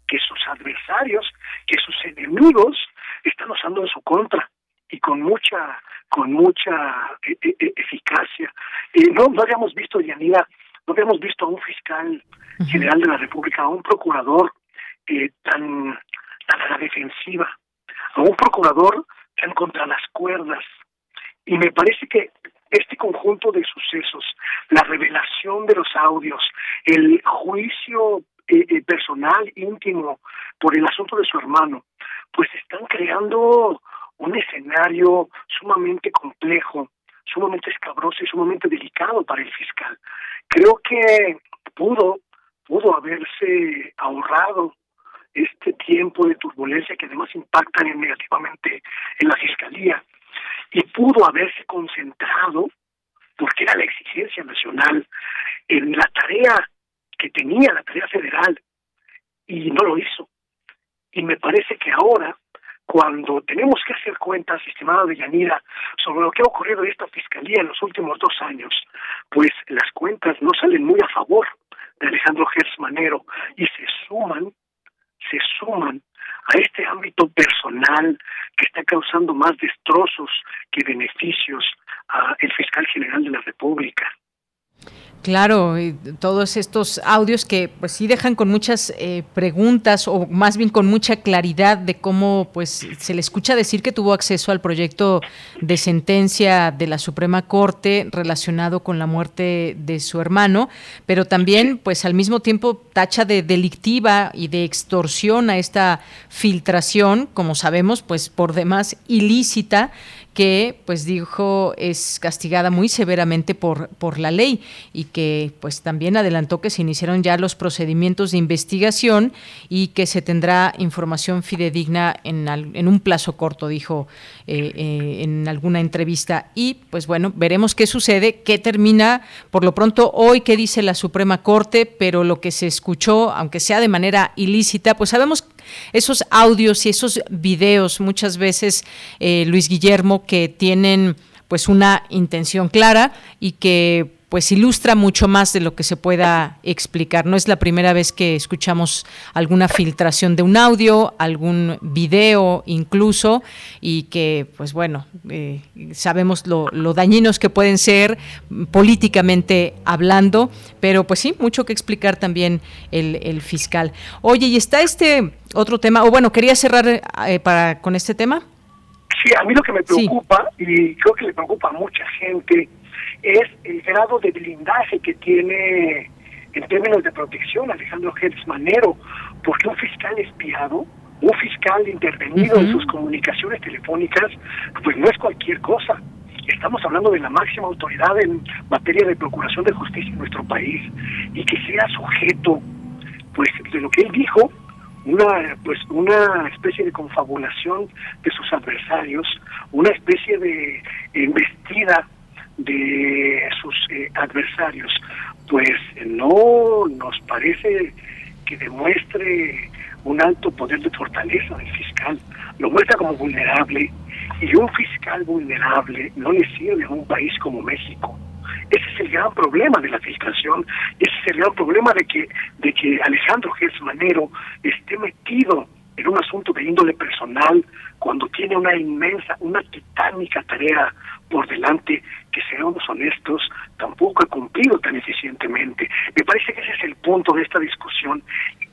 que sus adversarios, que sus enemigos están usando en su contra y con mucha con mucha e, e, e, eficacia. Eh, no, no habíamos visto, Yanira, no habíamos visto a un fiscal general de la República, a un procurador eh, tan, tan a la defensiva, a un procurador tan contra las cuerdas. Y me parece que este conjunto de sucesos, la revelación de los audios, el juicio eh, eh, personal, íntimo, por el asunto de su hermano, pues están creando un escenario sumamente complejo, sumamente escabroso y sumamente delicado para el fiscal. Creo que pudo, pudo haberse ahorrado este tiempo de turbulencia que además impactan negativamente en la fiscalía y pudo haberse concentrado porque era la exigencia nacional en la tarea que tenía la tarea federal y no lo hizo y me parece que ahora cuando tenemos que hacer cuentas, estimada Yanira, sobre lo que ha ocurrido en esta fiscalía en los últimos dos años, pues las cuentas no salen muy a favor de Alejandro Gertz Manero y se suman se suman a este ámbito personal que está causando más destrozos que beneficios al fiscal general de la República. Claro, todos estos audios que pues sí dejan con muchas eh, preguntas o más bien con mucha claridad de cómo pues se le escucha decir que tuvo acceso al proyecto de sentencia de la Suprema Corte relacionado con la muerte de su hermano, pero también pues al mismo tiempo tacha de delictiva y de extorsión a esta filtración, como sabemos, pues por demás ilícita que pues dijo es castigada muy severamente por, por la ley y que pues también adelantó que se iniciaron ya los procedimientos de investigación y que se tendrá información fidedigna en, en un plazo corto, dijo eh, eh, en alguna entrevista. Y pues bueno, veremos qué sucede, qué termina por lo pronto hoy, qué dice la Suprema Corte, pero lo que se escuchó, aunque sea de manera ilícita, pues sabemos esos audios y esos videos muchas veces, eh, Luis Guillermo, que tienen pues una intención clara y que pues ilustra mucho más de lo que se pueda explicar. No es la primera vez que escuchamos alguna filtración de un audio, algún video incluso, y que, pues bueno, eh, sabemos lo, dañinos que pueden ser políticamente hablando, pero pues sí, mucho que explicar también el, fiscal. Oye, y está este otro tema, o bueno, quería cerrar eh, para con este tema. Sí, a mí lo que me preocupa, y creo que le preocupa a mucha gente, es el grado de blindaje que tiene en términos de protección Alejandro Gérez Manero, porque un fiscal espiado, un fiscal intervenido en sus comunicaciones telefónicas, pues no es cualquier cosa. Estamos hablando de la máxima autoridad en materia de procuración de justicia en nuestro país y que sea sujeto, pues de lo que él dijo, una pues una especie de confabulación de sus adversarios, una especie de embestida de sus eh, adversarios, pues no nos parece que demuestre un alto poder de fortaleza del fiscal, lo muestra como vulnerable y un fiscal vulnerable no le sirve a un país como México. Ese es el gran problema de la filtración, ese es el gran problema de que, de que Alejandro Gers Manero esté metido en un asunto de índole personal cuando tiene una inmensa, una titánica tarea por delante que seamos honestos, tampoco ha cumplido tan eficientemente. Me parece que ese es el punto de esta discusión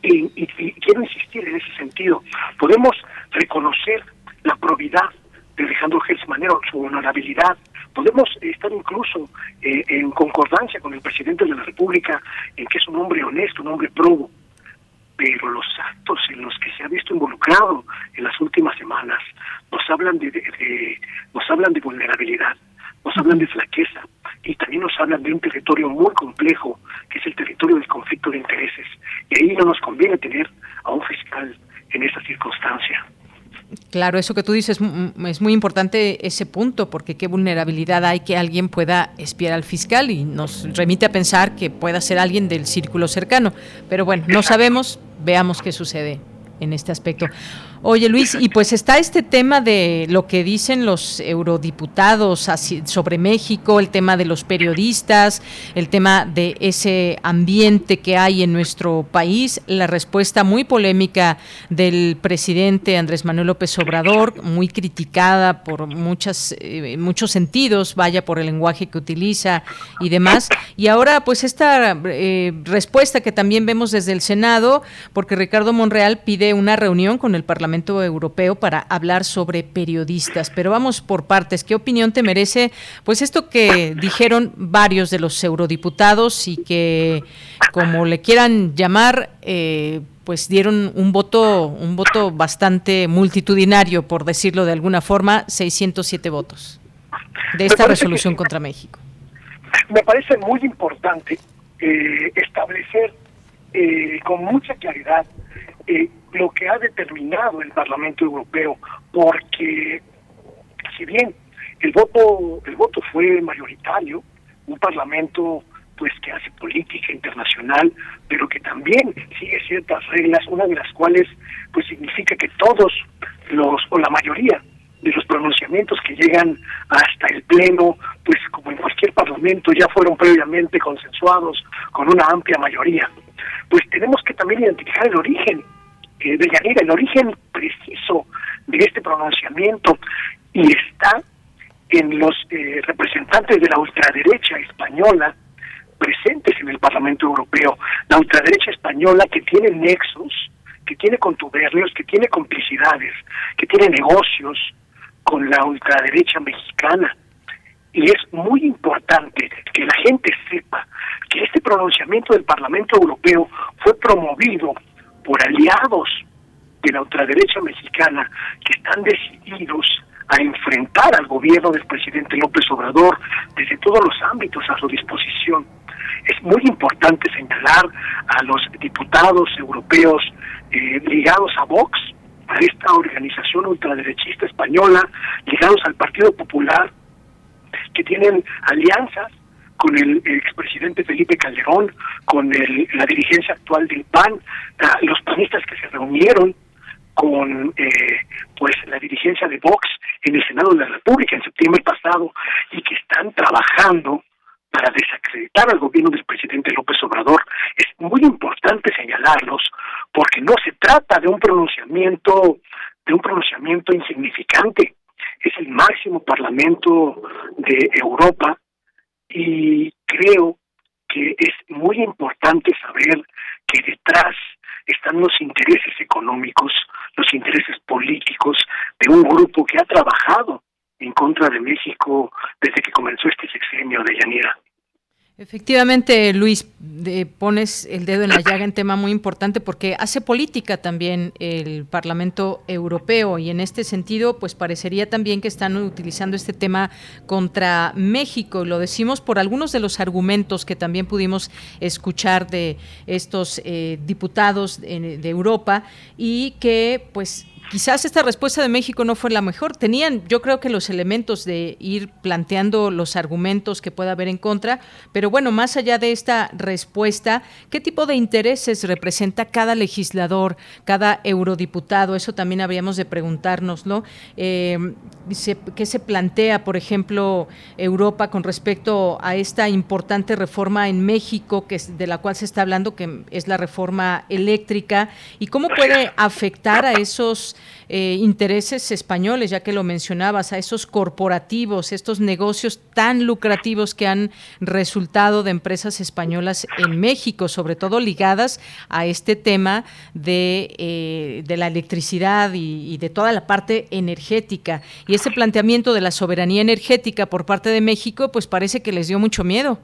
y, quiero insistir en ese sentido. Podemos reconocer la probidad de Alejandro Manero, su honorabilidad, podemos estar incluso eh, en concordancia con el presidente de la República en que es un hombre honesto, un hombre probo, pero los actos en los que se ha visto involucrado en las últimas semanas nos hablan de nos hablan de vulnerabilidad, nos hablan de flaqueza y también nos hablan de un territorio muy complejo, que es el territorio del conflicto de intereses. Y ahí no nos conviene tener a un fiscal en esta circunstancia. Claro, eso que tú dices es muy importante ese punto, porque qué vulnerabilidad hay que alguien pueda espiar al fiscal y nos remite a pensar que pueda ser alguien del círculo cercano. Pero bueno, no sabemos, veamos qué sucede en este aspecto. Oye Luis, y pues está este tema de lo que dicen los eurodiputados sobre México, el tema de los periodistas, el tema de ese ambiente que hay en nuestro país, la respuesta muy polémica del presidente Andrés Manuel López Obrador, muy criticada por muchas, eh, muchos sentidos, vaya por el lenguaje que utiliza y demás. Y ahora pues esta eh, respuesta que también vemos desde el Senado, porque Ricardo Monreal pide una reunión con el Parlamento Europeo para hablar sobre periodistas. Pero vamos por partes. ¿Qué opinión te merece pues esto que dijeron varios de los eurodiputados y que, como le quieran llamar, eh, pues dieron un voto, un voto bastante multitudinario, por decirlo de alguna forma, 607 votos de esta resolución contra México. Me parece muy importante eh, establecer eh, con mucha claridad eh, lo que ha determinado el Parlamento Europeo, porque si bien el voto el voto fue mayoritario, un Parlamento pues que hace política internacional, pero que también sigue ciertas reglas, una de las cuales pues significa que todos los o la mayoría de los pronunciamientos que llegan hasta el pleno, pues como en cualquier parlamento ya fueron previamente consensuados con una amplia mayoría. Pues tenemos que también identificar el origen eh, el origen preciso de este pronunciamiento y está en los eh, representantes de la ultraderecha española presentes en el Parlamento Europeo, la ultraderecha española que tiene nexos, que tiene contubernios, que tiene complicidades, que tiene negocios con la ultraderecha mexicana. Y es muy importante que la gente sepa que este pronunciamiento del Parlamento Europeo fue promovido por aliados de la ultraderecha mexicana que están decididos a enfrentar al gobierno del presidente López Obrador desde todos los ámbitos a su disposición. Es muy importante señalar a los diputados europeos eh, ligados a Vox, a esta organización ultraderechista española, ligados al Partido Popular, que tienen alianzas con el expresidente Felipe Calderón, con la dirigencia actual del PAN, los panistas que se reunieron con eh, pues la dirigencia de Vox en el Senado de la República en septiembre pasado y que están trabajando para desacreditar al gobierno del presidente López Obrador. Es muy importante señalarlos porque no se trata de un pronunciamiento de un pronunciamiento insignificante. Es el máximo parlamento de Europa y creo que es muy importante saber que detrás están los intereses económicos, los intereses políticos de un grupo que ha trabajado en contra de México desde que comenzó este sexenio de Yanira. Efectivamente, Luis, pones el dedo en la llaga en tema muy importante porque hace política también el Parlamento Europeo y en este sentido, pues parecería también que están utilizando este tema contra México. Lo decimos por algunos de los argumentos que también pudimos escuchar de estos eh, diputados de, de Europa y que, pues, Quizás esta respuesta de México no fue la mejor. Tenían, yo creo que los elementos de ir planteando los argumentos que pueda haber en contra, pero bueno, más allá de esta respuesta, ¿qué tipo de intereses representa cada legislador, cada eurodiputado? Eso también habríamos de preguntárnoslo. Eh, ¿Qué se plantea, por ejemplo, Europa con respecto a esta importante reforma en México, que es de la cual se está hablando, que es la reforma eléctrica, y cómo puede afectar a esos eh, intereses españoles, ya que lo mencionabas, a esos corporativos, estos negocios tan lucrativos que han resultado de empresas españolas en México, sobre todo ligadas a este tema de, eh, de la electricidad y, y de toda la parte energética. Y ese planteamiento de la soberanía energética por parte de México, pues parece que les dio mucho miedo.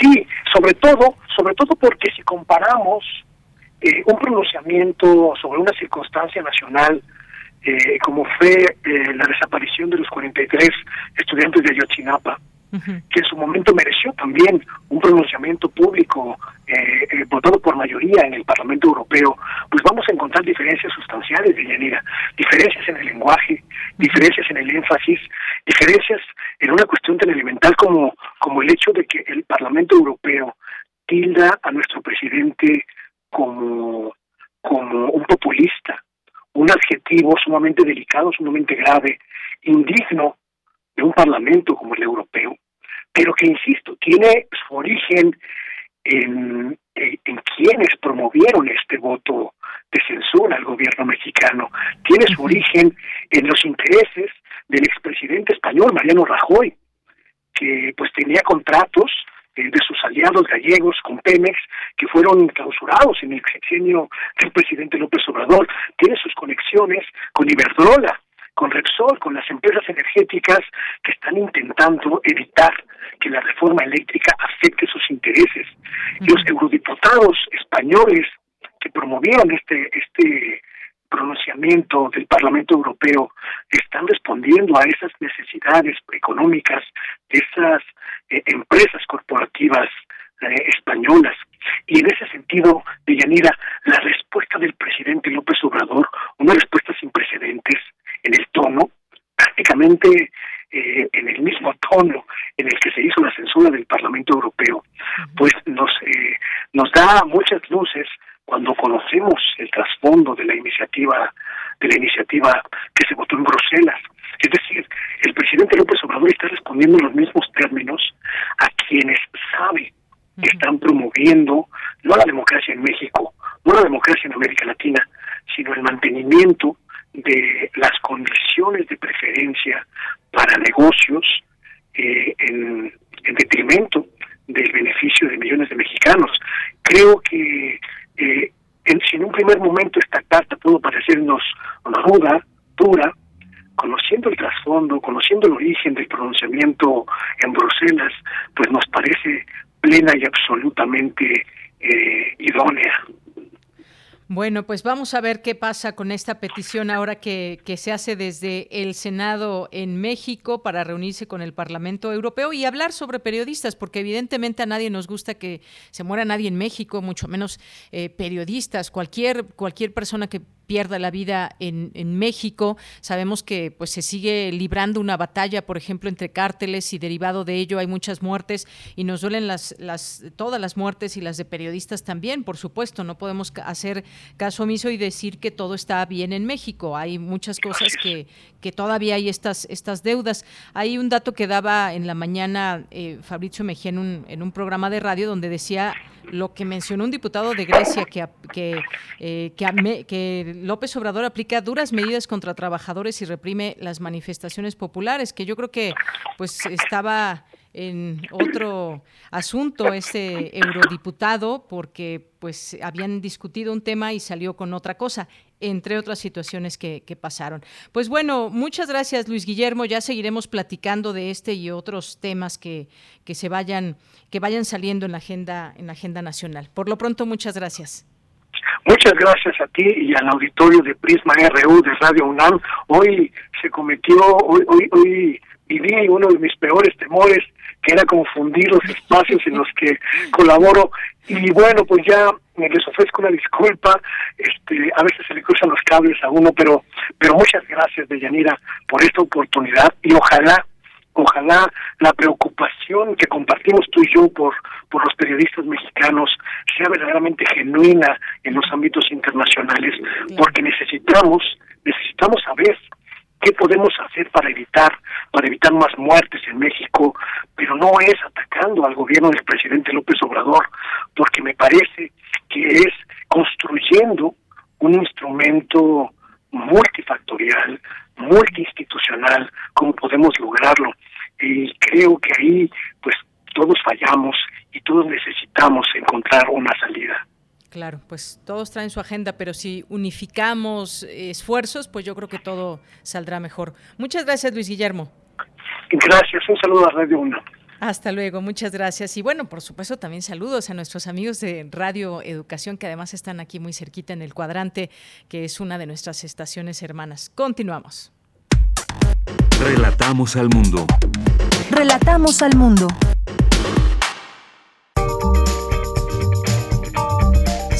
Sí, sobre todo, sobre todo porque si comparamos eh, un pronunciamiento sobre una circunstancia nacional eh, como fue eh, la desaparición de los 43 estudiantes de Ayotzinapa, que en su momento mereció también un pronunciamiento público eh, votado por mayoría en el Parlamento Europeo, pues vamos a encontrar diferencias sustanciales de Yanira, diferencias en el lenguaje, diferencias en el énfasis, diferencias en una cuestión tan elemental como, como el hecho de que el Parlamento Europeo tilda a nuestro presidente como, como un populista, un adjetivo sumamente delicado, sumamente grave, indigno de un parlamento como el europeo, pero que, insisto, tiene su origen en, en, quienes promovieron este voto de censura al gobierno mexicano, tiene su origen en los intereses del expresidente español Mariano Rajoy, que pues tenía contratos de sus aliados gallegos con Pemex, que fueron clausurados en el sexenio del presidente López Obrador, tiene sus conexiones con Iberdrola, con Repsol, con las empresas energéticas que están intentando evitar que la reforma eléctrica afecte sus intereses. Los eurodiputados españoles que promovieron este este pronunciamiento del Parlamento Europeo están respondiendo a esas necesidades económicas de esas eh, empresas corporativas eh, españolas. Y en ese sentido, Deyanira, la respuesta del presidente López Obrador, una respuesta sin precedentes en el tono, prácticamente eh, en el mismo tono en el que se hizo la censura del Parlamento Europeo, pues nos, nos da muchas luces cuando conocemos el trasfondo de la iniciativa de la iniciativa que se votó en Bruselas. Es decir, el presidente López Obrador está respondiendo en los mismos términos a quienes sabe que están promoviendo no la democracia en México, no la democracia en América Latina, sino el mantenimiento de las condiciones de preferencia para negocios eh, en, en detrimento del beneficio de millones de mexicanos. Creo que eh, en, si en un primer momento esta carta pudo parecernos ruda, dura, conociendo el trasfondo, conociendo el origen del pronunciamiento en Bruselas, pues nos parece plena y absolutamente eh, idónea. Bueno, pues vamos a ver qué pasa con esta petición ahora que, que, se hace desde el Senado en México para reunirse con el Parlamento Europeo y hablar sobre periodistas, porque evidentemente a nadie nos gusta que se muera nadie en México, mucho menos eh, periodistas, cualquier, cualquier persona que pierda la vida en, en, México. Sabemos que pues se sigue librando una batalla, por ejemplo, entre cárteles y derivado de ello hay muchas muertes y nos duelen las, las, todas las muertes y las de periodistas también, por supuesto. No podemos hacer caso omiso y decir que todo está bien en México. Hay muchas cosas que, que todavía hay estas, estas deudas. Hay un dato que daba en la mañana eh, Fabricio Mejía en un, en un programa de radio donde decía lo que mencionó un diputado de Grecia, que, que, eh, que, López Obrador aplica duras medidas contra trabajadores y reprime las manifestaciones populares, que yo creo que pues estaba en otro asunto este eurodiputado porque pues habían discutido un tema y salió con otra cosa entre otras situaciones que, pasaron. Pues bueno, muchas gracias Luis Guillermo, ya seguiremos platicando de este y otros temas que, que se vayan, que vayan saliendo en la agenda, en la agenda nacional. Por lo pronto, muchas gracias. Muchas gracias a ti y al auditorio de Prisma RU de Radio UNAM. Hoy se cometió, hoy, hoy, hoy viví uno de mis peores temores, que era confundir los espacios en los que colaboro. Y bueno, pues ya les ofrezco una disculpa, este, a veces se le cruzan los cables a uno, pero, pero muchas gracias, Deyanira, por esta oportunidad y ojalá ojalá la preocupación que compartimos tú y yo por, por los periodistas mexicanos sea verdaderamente genuina en los ámbitos internacionales, porque necesitamos, necesitamos saber qué podemos hacer para evitar, para evitar más muertes en México, pero no es atacando al gobierno del presidente López Obrador, porque me parece que es construyendo un instrumento multifactorial, multiinstitucional, como podemos lograrlo. Y creo que ahí, pues, todos fallamos y todos necesitamos encontrar una salida. Claro, pues todos traen su agenda, pero si unificamos esfuerzos, pues yo creo que todo saldrá mejor. Muchas gracias, Luis Guillermo. Gracias, un saludo a Radio 1. Hasta luego, muchas gracias. Y bueno, por supuesto, también saludos a nuestros amigos de Radio Educación, que además están aquí muy cerquita en el cuadrante, que es una de nuestras estaciones hermanas. Continuamos. Relatamos al mundo. Relatamos al mundo.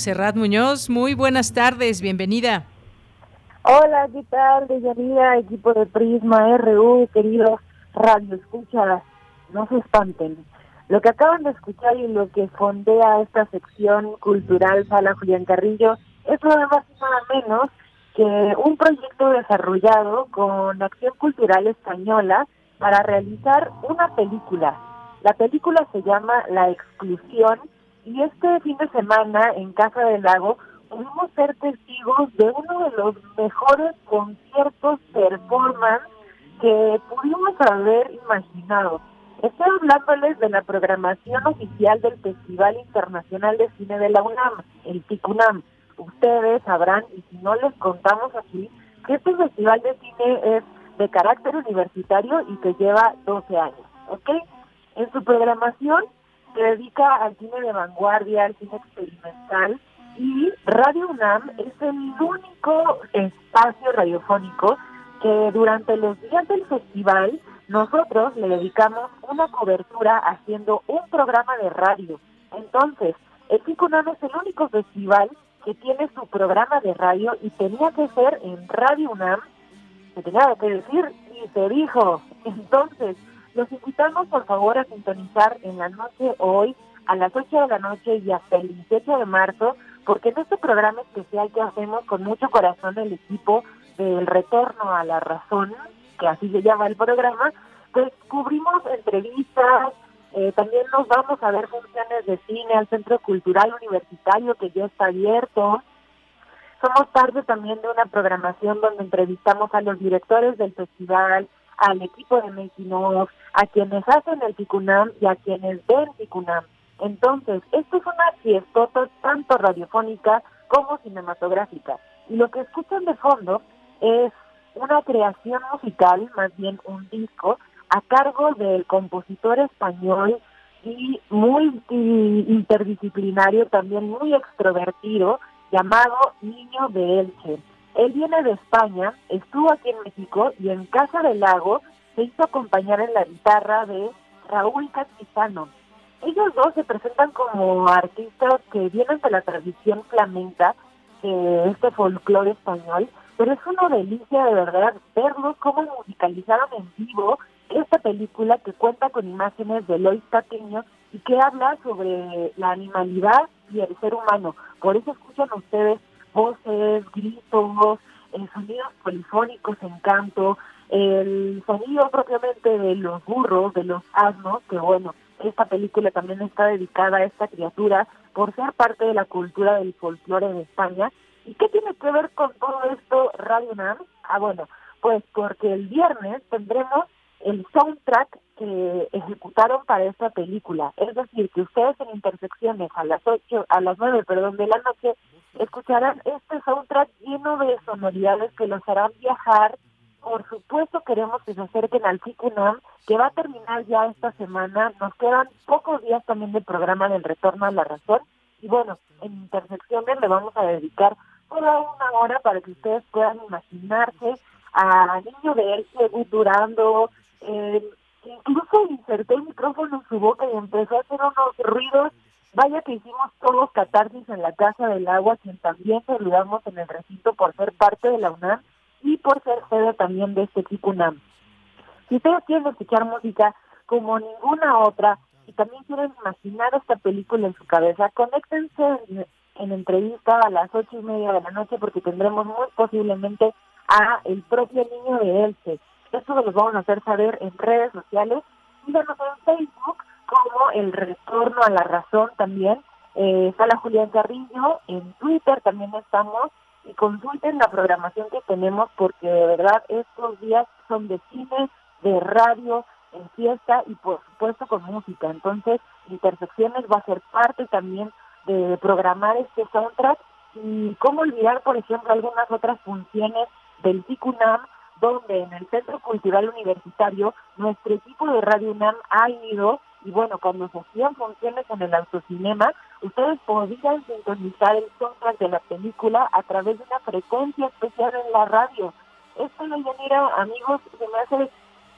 Montserrat Muñoz, muy buenas tardes, bienvenida. Hola, ¿qué tal? Deyanira, equipo de Prisma RU, queridos radio escucha, no se espanten. Lo que acaban de escuchar y lo que fondea esta sección cultural Sala Julián Carrillo es nada más y nada menos que un proyecto desarrollado con Acción Cultural Española para realizar una película. La película se llama La Exclusión y este fin de semana en Casa del Lago pudimos ser testigos de uno de los mejores conciertos performance que pudimos haber imaginado. Estoy hablándoles de la programación oficial del Festival Internacional de Cine de la UNAM, el TICUNAM. Ustedes sabrán, y si no les contamos aquí, que este festival de cine es de carácter universitario y que lleva 12 años, ¿ok? En su programación se dedica al cine de vanguardia, al cine experimental y Radio UNAM es el único espacio radiofónico que durante los días del festival nosotros le dedicamos una cobertura haciendo un programa de radio. Entonces, el UNAM es el único festival que tiene su programa de radio y tenía que ser en Radio UNAM, se tenía que decir y se dijo. Entonces, los invitamos por favor a sintonizar en la noche hoy a las 8 de la noche y hasta el 18 de marzo, porque en este programa especial que hacemos con mucho corazón el equipo del Retorno a la Razón, que así se llama el programa, pues cubrimos entrevistas, eh, también nos vamos a ver funciones de cine al Centro Cultural Universitario que ya está abierto. Somos parte también de una programación donde entrevistamos a los directores del festival, al equipo de Making a quienes hacen el Ticunam y a quienes ven Ticunam. Entonces, esto es una fiesta tanto radiofónica como cinematográfica. Y lo que escuchan de fondo es una creación musical, más bien un disco, a cargo del compositor español y muy interdisciplinario, también muy extrovertido, llamado Niño de Elche. Él viene de España, estuvo aquí en México y en Casa del Lago se hizo acompañar en la guitarra de Raúl Castizano. Ellos dos se presentan como artistas que vienen de la tradición flamenca, de este folclore español, pero es una delicia de verdad verlos cómo musicalizaron en vivo esta película que cuenta con imágenes de Lois Pequeño y que habla sobre la animalidad y el ser humano. Por eso escuchan ustedes voces, gritos, eh, sonidos polifónicos en canto, el sonido propiamente de los burros, de los asnos, que bueno, esta película también está dedicada a esta criatura por ser parte de la cultura del folclore de España. ¿Y qué tiene que ver con todo esto Radio NAM? Ah, bueno, pues porque el viernes tendremos el soundtrack que ejecutaron para esta película. Es decir, que ustedes en intersecciones a las ocho, a las nueve, perdón, de la noche, escucharán este soundtrack lleno de sonoridades que los harán viajar. Por supuesto queremos que se acerquen al FICUNAM, que va a terminar ya esta semana. Nos quedan pocos días también del programa del Retorno a la Razón. Y bueno, en intersecciones le vamos a dedicar toda una hora para que ustedes puedan imaginarse a Niño de él durando, eh, incluso inserté el micrófono en su boca y empezó a hacer unos ruidos. Vaya que hicimos todos catarsis en la Casa del Agua, quien también saludamos en el recinto por ser parte de la UNAM y por ser sede también de este tipo UNAM. Si ustedes quieren escuchar música como ninguna otra y también quieren imaginar esta película en su cabeza, conéctense en, en entrevista a las ocho y media de la noche porque tendremos muy posiblemente a el propio niño de Elche esto lo vamos a hacer saber en redes sociales. Síganos en Facebook como El Retorno a la Razón también. Eh, está la Julián Carrillo, en Twitter también estamos y consulten la programación que tenemos porque de verdad estos días son de cine, de radio, en fiesta y por supuesto con música. Entonces, Intersecciones va a ser parte también de programar este soundtrack y cómo olvidar, por ejemplo, algunas otras funciones del TICUNAM donde en el Centro Cultural Universitario nuestro equipo de Radio UNAM ha ido y bueno, cuando se hacían funciones en el autocinema, ustedes podían sintonizar el soundtrack de la película a través de una frecuencia especial en la radio. Esto, Yanira, amigos, se me hace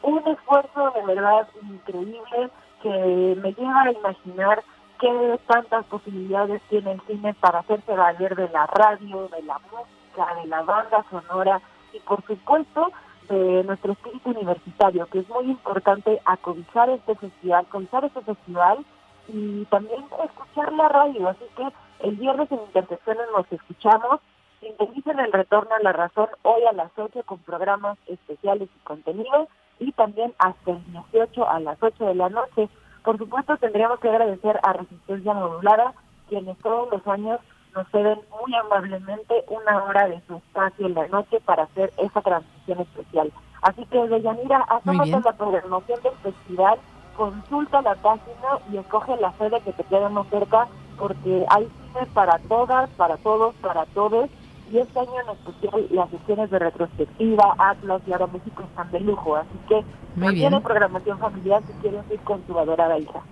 un esfuerzo de verdad increíble que me lleva a imaginar qué tantas posibilidades tiene el cine para hacerse valer de la radio, de la música, de la banda sonora y por supuesto de nuestro espíritu universitario, que es muy importante acobizar este festival, acobizar este festival y también escuchar la radio. Así que el viernes en Intersecciones nos escuchamos. Sintonicen el retorno a la razón hoy a las 8 con programas especiales y contenidos y también hasta el 18 a las 8 de la noche. Por supuesto, tendríamos que agradecer a Resistencia Modulada, quienes todos los años nos ceden muy amablemente una hora de su espacio en la noche para hacer esa transmisión especial. Así que, Deyanira, hacemos la programación del festival, consulta la página y escoge la sede que te quede más cerca, porque hay cine para todas, para todos, para todos. Y este año en especial las sesiones de retrospectiva, Atlas y ahora México están de lujo. Así que tiene programación familiar si quieres ir con tu adorada hija.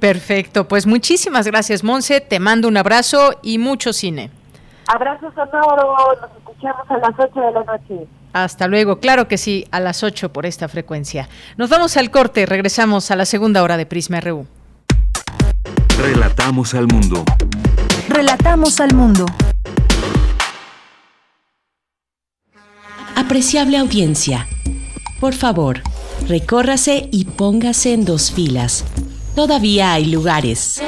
Perfecto, pues muchísimas gracias, Monse. Te mando un abrazo y mucho cine. Abrazo sonoro, nos escuchamos a las 8 de la noche. Hasta luego, claro que sí, a las 8 por esta frecuencia. Nos vamos al corte, regresamos a la segunda hora de Prisma RU. Relatamos al mundo. Relatamos al mundo. Apreciable audiencia, por favor, recórrase y póngase en dos filas Todavía hay lugares.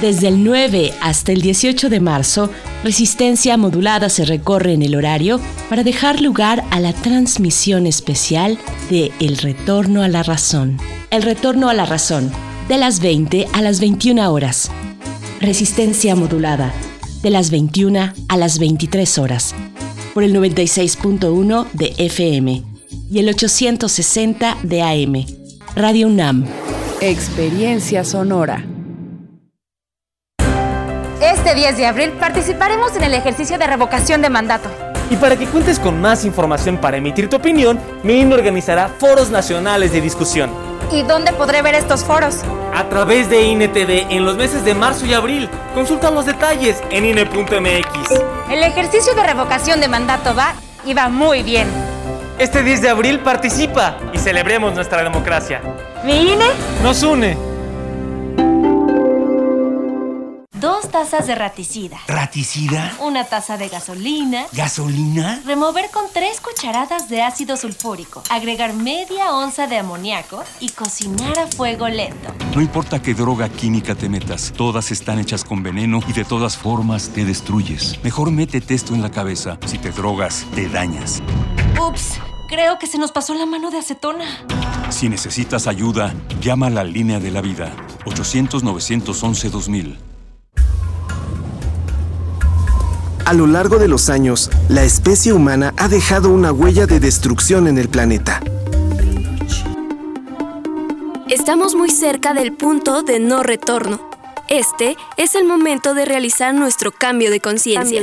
Desde el 9 hasta el 18 de marzo, Resistencia Modulada se recorre en el horario para dejar lugar a la transmisión especial de El Retorno a la Razón. El Retorno a la Razón, de las 20 a las 21 horas. Resistencia Modulada, de las 21 a las 23 horas, por el 96.1 de FM y el 860 de AM. Radio UNAM. Experiencia Sonora. Este 10 de abril participaremos en el ejercicio de revocación de mandato. Y para que cuentes con más información para emitir tu opinión, mi INE organizará foros nacionales de discusión. ¿Y dónde podré ver estos foros? A través de INETV en los meses de marzo y abril. Consulta los detalles en INE.mx. El ejercicio de revocación de mandato va y va muy bien. Este 10 de abril participa y celebremos nuestra democracia. ¿Mi INE? Nos une. Dos tazas de raticida. ¿Raticida? Una taza de gasolina. ¿Gasolina? Remover con tres cucharadas de ácido sulfúrico. Agregar media onza de amoníaco y cocinar a fuego lento. No importa qué droga química te metas, todas están hechas con veneno y de todas formas te destruyes. Mejor métete esto en la cabeza. Si te drogas, te dañas. Ups, creo que se nos pasó la mano de acetona. Si necesitas ayuda, llama a la línea de la vida. 800-911-2000. A lo largo de los años, la especie humana ha dejado una huella de destrucción en el planeta. Estamos muy cerca del punto de no retorno. Este es el momento de realizar nuestro cambio de conciencia.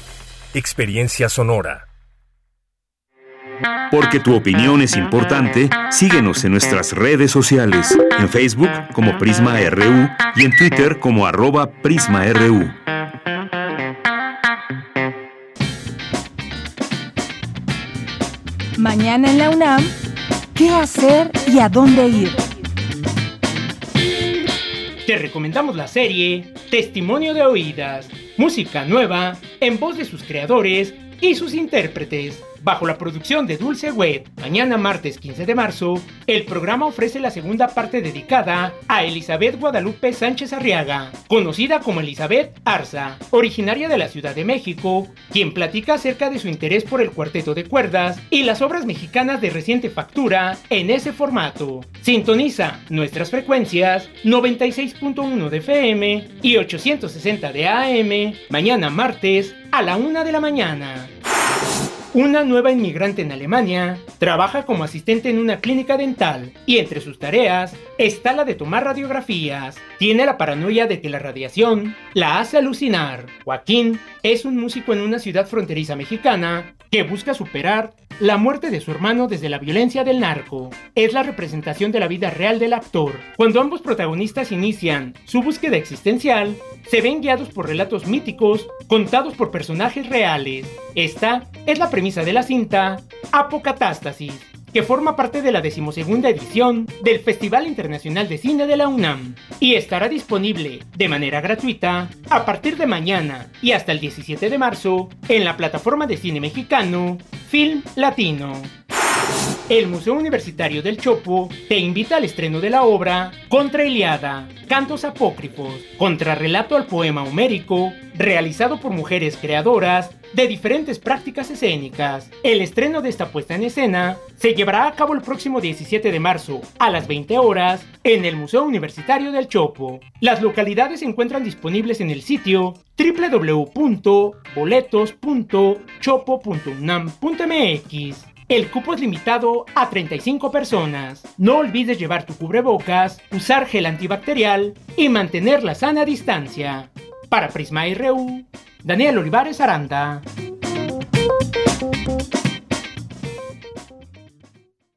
Experiencia sonora. Porque tu opinión es importante, síguenos en nuestras redes sociales, en Facebook como Prisma RU y en Twitter como arroba PrismaRU. Mañana en la UNAM, ¿qué hacer y a dónde ir? Te recomendamos la serie Testimonio de Oídas, música nueva en voz de sus creadores y sus intérpretes. Bajo la producción de Dulce Web, mañana martes 15 de marzo, el programa ofrece la segunda parte dedicada a Elizabeth Guadalupe Sánchez Arriaga, conocida como Elizabeth Arza, originaria de la Ciudad de México, quien platica acerca de su interés por el cuarteto de cuerdas y las obras mexicanas de reciente factura en ese formato. Sintoniza nuestras frecuencias 96.1 de FM y 860 de AM mañana martes a la una de la mañana. Una nueva inmigrante en Alemania trabaja como asistente en una clínica dental y entre sus tareas está la de tomar radiografías. Tiene la paranoia de que la radiación la hace alucinar. Joaquín es un músico en una ciudad fronteriza mexicana que busca superar la muerte de su hermano desde la violencia del narco. Es la representación de la vida real del actor. Cuando ambos protagonistas inician su búsqueda existencial, se ven guiados por relatos míticos contados por personajes reales. Esta es la premisa de la cinta Apocatástasis, que forma parte de la decimosegunda edición del Festival Internacional de Cine de la UNAM y estará disponible de manera gratuita a partir de mañana y hasta el 17 de marzo en la plataforma de cine mexicano Film Latino. El Museo Universitario del Chopo te invita al estreno de la obra Contra Iliada, Cantos Apócrifos, contrarrelato al poema homérico, realizado por mujeres creadoras de diferentes prácticas escénicas. El estreno de esta puesta en escena se llevará a cabo el próximo 17 de marzo a las 20 horas en el Museo Universitario del Chopo. Las localidades se encuentran disponibles en el sitio www.boletos.chopo.unam.mx. El cupo es limitado a 35 personas. No olvides llevar tu cubrebocas, usar gel antibacterial y mantener la sana distancia. Para Prisma RU, Daniel Olivares Aranda.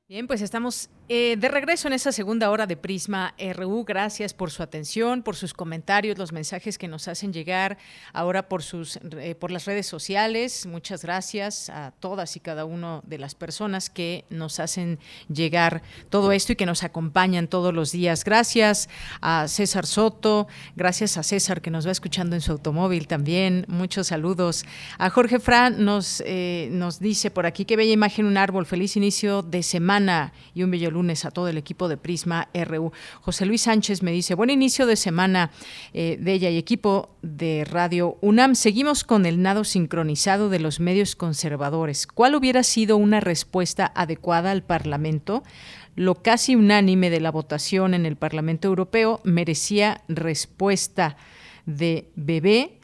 Bien, pues estamos eh, de regreso en esa segunda hora de Prisma RU, gracias por su atención, por sus comentarios, los mensajes que nos hacen llegar ahora por sus eh, por las redes sociales. Muchas gracias a todas y cada una de las personas que nos hacen llegar todo esto y que nos acompañan todos los días. Gracias a César Soto, gracias a César que nos va escuchando en su automóvil también. Muchos saludos. A Jorge Fran nos eh, nos dice por aquí qué bella imagen un árbol, feliz inicio de semana y un bello lunes a todo el equipo de Prisma RU. José Luis Sánchez me dice, buen inicio de semana eh, de ella y equipo de Radio UNAM. Seguimos con el nado sincronizado de los medios conservadores. ¿Cuál hubiera sido una respuesta adecuada al Parlamento? Lo casi unánime de la votación en el Parlamento Europeo merecía respuesta de bebé.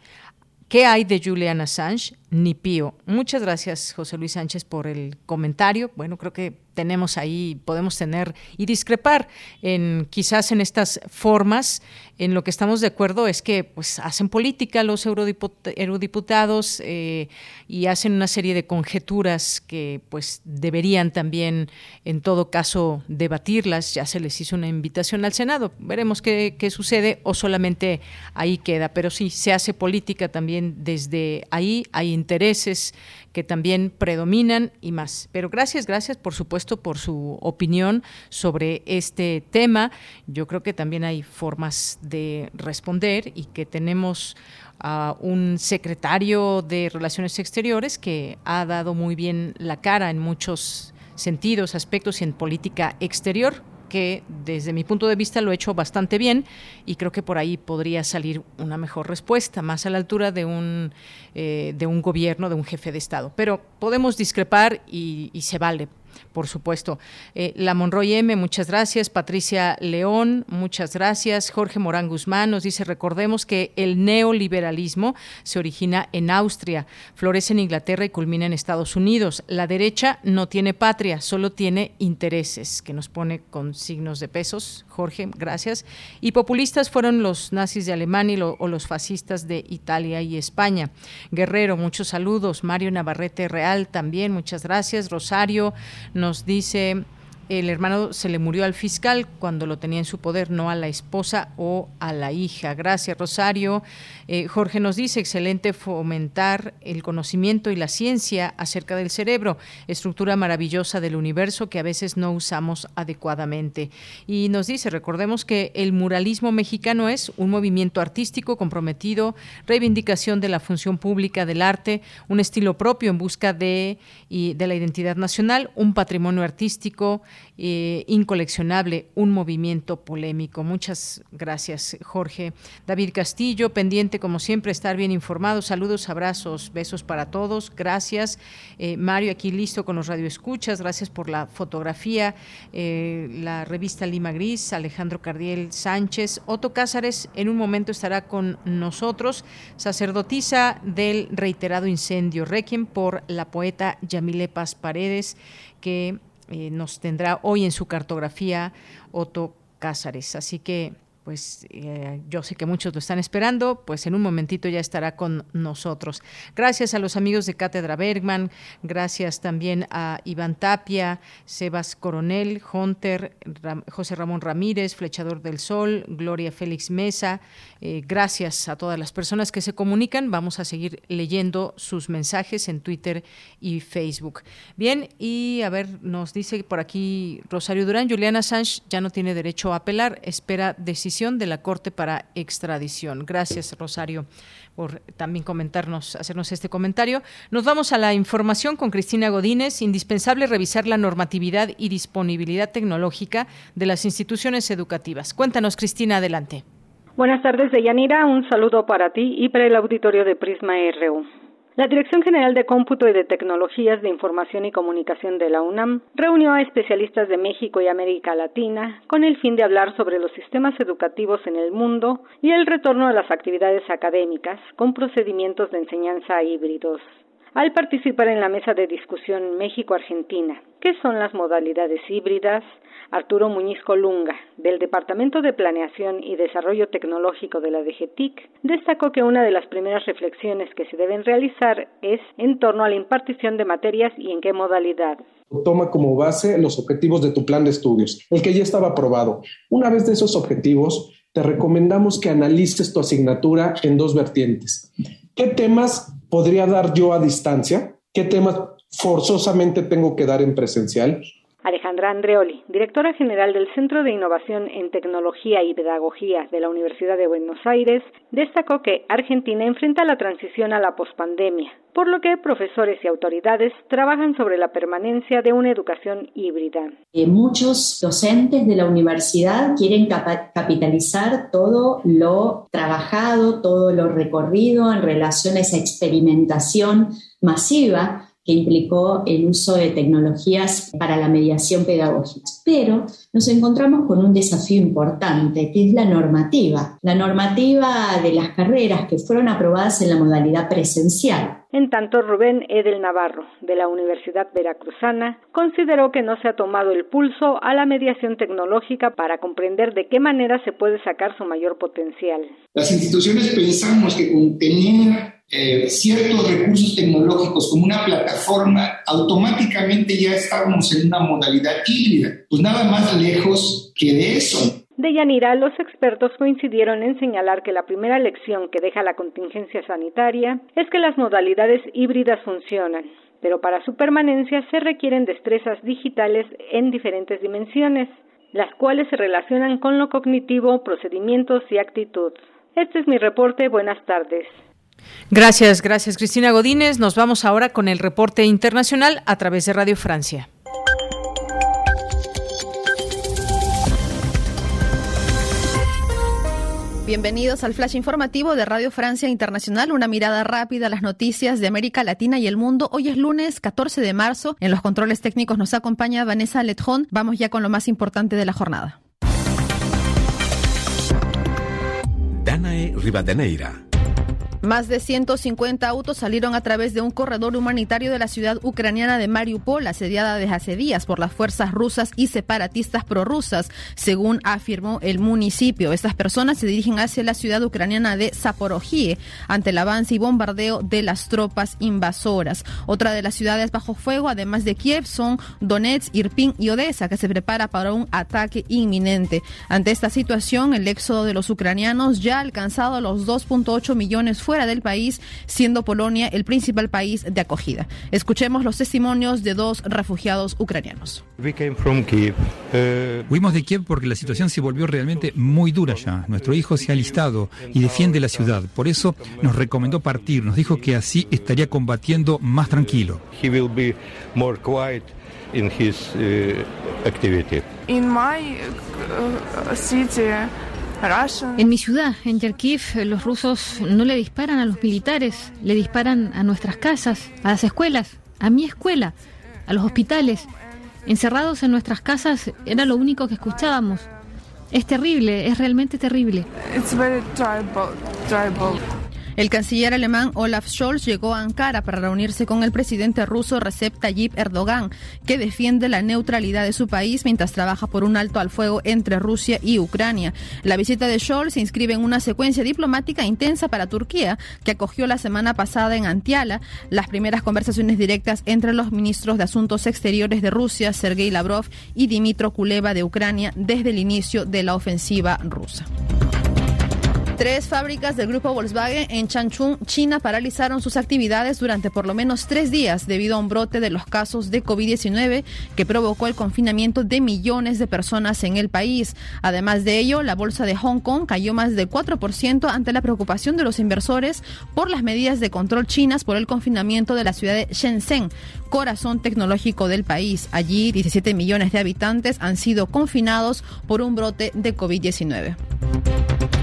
¿Qué hay de Julian Assange? Ni pío. Muchas gracias, José Luis Sánchez, por el comentario. Bueno, creo que tenemos ahí, podemos tener y discrepar en quizás en estas formas. En lo que estamos de acuerdo es que pues hacen política los eurodiputados eh, y hacen una serie de conjeturas que pues deberían también en todo caso debatirlas. Ya se les hizo una invitación al Senado. Veremos qué, qué sucede o solamente ahí queda. Pero sí, se hace política también desde ahí. Hay intereses que también predominan y más. Pero gracias, gracias por supuesto por su opinión sobre este tema. Yo creo que también hay formas de responder y que tenemos a un secretario de Relaciones Exteriores que ha dado muy bien la cara en muchos sentidos, aspectos y en política exterior que desde mi punto de vista lo he hecho bastante bien y creo que por ahí podría salir una mejor respuesta, más a la altura de un, eh, de un gobierno, de un jefe de Estado. Pero podemos discrepar y, y se vale por supuesto. Eh, la Monroy M, muchas gracias. Patricia León, muchas gracias. Jorge Morán Guzmán nos dice, recordemos que el neoliberalismo se origina en Austria, florece en Inglaterra y culmina en Estados Unidos. La derecha no tiene patria, solo tiene intereses, que nos pone con signos de pesos. Jorge, gracias. Y populistas fueron los nazis de Alemania o los fascistas de Italia y España. Guerrero, muchos saludos. Mario Navarrete Real también, muchas gracias. Rosario, nos dice el hermano se le murió al fiscal cuando lo tenía en su poder, no a la esposa o a la hija. Gracias, Rosario. Eh, Jorge nos dice, excelente fomentar el conocimiento y la ciencia acerca del cerebro, estructura maravillosa del universo que a veces no usamos adecuadamente. Y nos dice, recordemos que el muralismo mexicano es un movimiento artístico comprometido, reivindicación de la función pública del arte, un estilo propio en busca de, y de la identidad nacional, un patrimonio artístico, eh, incoleccionable, un movimiento polémico. Muchas gracias, Jorge. David Castillo, pendiente como siempre, estar bien informado. Saludos, abrazos, besos para todos. Gracias. Eh, Mario, aquí listo con los radioescuchas. Gracias por la fotografía. Eh, la revista Lima Gris, Alejandro Cardiel Sánchez. Otto Cázares en un momento estará con nosotros. Sacerdotisa del reiterado incendio. Requiem por la poeta Yamile Paz Paredes, que eh, nos tendrá hoy en su cartografía Otto Cázares. Así que pues eh, yo sé que muchos lo están esperando, pues en un momentito ya estará con nosotros. Gracias a los amigos de Cátedra Bergman, gracias también a Iván Tapia, Sebas Coronel, Hunter, José Ramón Ramírez, Flechador del Sol, Gloria Félix Mesa, eh, gracias a todas las personas que se comunican, vamos a seguir leyendo sus mensajes en Twitter y Facebook. Bien, y a ver, nos dice por aquí Rosario Durán, Juliana Sánchez ya no tiene derecho a apelar, espera decisión de la Corte para extradición. Gracias, Rosario, por también comentarnos, hacernos este comentario. Nos vamos a la información con Cristina Godínez. Indispensable revisar la normatividad y disponibilidad tecnológica de las instituciones educativas. Cuéntanos, Cristina, adelante. Buenas tardes, Deyanira. Un saludo para ti y para el auditorio de Prisma RU. La Dirección General de Cómputo y de Tecnologías de Información y Comunicación de la UNAM reunió a especialistas de México y América Latina con el fin de hablar sobre los sistemas educativos en el mundo y el retorno a las actividades académicas con procedimientos de enseñanza híbridos. Al participar en la mesa de discusión México-Argentina, ¿qué son las modalidades híbridas? Arturo Muñiz Colunga, del Departamento de Planeación y Desarrollo Tecnológico de la DGTIC, destacó que una de las primeras reflexiones que se deben realizar es en torno a la impartición de materias y en qué modalidad. Toma como base los objetivos de tu plan de estudios, el que ya estaba aprobado. Una vez de esos objetivos, te recomendamos que analices tu asignatura en dos vertientes. ¿Qué temas podría dar yo a distancia? ¿Qué temas forzosamente tengo que dar en presencial? Alejandra Andreoli, directora general del Centro de Innovación en Tecnología y Pedagogía de la Universidad de Buenos Aires, destacó que Argentina enfrenta la transición a la pospandemia, por lo que profesores y autoridades trabajan sobre la permanencia de una educación híbrida. Eh, muchos docentes de la universidad quieren capitalizar todo lo trabajado, todo lo recorrido en relación a esa experimentación masiva que implicó el uso de tecnologías para la mediación pedagógica. Pero nos encontramos con un desafío importante, que es la normativa. La normativa de las carreras que fueron aprobadas en la modalidad presencial. En tanto, Rubén Edel Navarro, de la Universidad Veracruzana, consideró que no se ha tomado el pulso a la mediación tecnológica para comprender de qué manera se puede sacar su mayor potencial. Las instituciones pensamos que con tener eh, ciertos recursos tecnológicos como una plataforma, automáticamente ya estábamos en una modalidad híbrida. Pues nada más lejos que de eso. De Yanira, los expertos coincidieron en señalar que la primera lección que deja la contingencia sanitaria es que las modalidades híbridas funcionan, pero para su permanencia se requieren destrezas digitales en diferentes dimensiones, las cuales se relacionan con lo cognitivo, procedimientos y actitud. Este es mi reporte. Buenas tardes. Gracias, gracias Cristina Godínez. Nos vamos ahora con el reporte internacional a través de Radio Francia. Bienvenidos al flash informativo de Radio Francia Internacional, una mirada rápida a las noticias de América Latina y el mundo. Hoy es lunes 14 de marzo. En los controles técnicos nos acompaña Vanessa Letjón. Vamos ya con lo más importante de la jornada. Danae Rivadeneira más de 150 autos salieron a través de un corredor humanitario de la ciudad ucraniana de Mariupol, asediada desde hace días por las fuerzas rusas y separatistas prorrusas, según afirmó el municipio. Estas personas se dirigen hacia la ciudad ucraniana de Zaporojie ante el avance y bombardeo de las tropas invasoras. Otra de las ciudades bajo fuego, además de Kiev, son Donetsk, Irpin y Odessa, que se prepara para un ataque inminente. Ante esta situación, el éxodo de los ucranianos ya ha alcanzado los 2.8 millones fuera del país, siendo Polonia el principal país de acogida. Escuchemos los testimonios de dos refugiados ucranianos. Fuimos de Kiev porque la situación se volvió realmente muy dura ya. Nuestro hijo se ha alistado y defiende la ciudad. Por eso nos recomendó partir. Nos dijo que así estaría combatiendo más tranquilo. in his uh, activity. In my uh, city, en mi ciudad, en Kharkiv, los rusos no le disparan a los militares, le disparan a nuestras casas, a las escuelas, a mi escuela, a los hospitales. Encerrados en nuestras casas era lo único que escuchábamos. Es terrible, es realmente terrible. El canciller alemán Olaf Scholz llegó a Ankara para reunirse con el presidente ruso Recep Tayyip Erdogan, que defiende la neutralidad de su país mientras trabaja por un alto al fuego entre Rusia y Ucrania. La visita de Scholz se inscribe en una secuencia diplomática intensa para Turquía, que acogió la semana pasada en Antiala las primeras conversaciones directas entre los ministros de Asuntos Exteriores de Rusia, Sergei Lavrov, y Dimitro Kuleva de Ucrania desde el inicio de la ofensiva rusa. Tres fábricas del grupo Volkswagen en Changchun, China, paralizaron sus actividades durante por lo menos tres días debido a un brote de los casos de COVID-19 que provocó el confinamiento de millones de personas en el país. Además de ello, la bolsa de Hong Kong cayó más del 4% ante la preocupación de los inversores por las medidas de control chinas por el confinamiento de la ciudad de Shenzhen, corazón tecnológico del país. Allí, 17 millones de habitantes han sido confinados por un brote de COVID-19.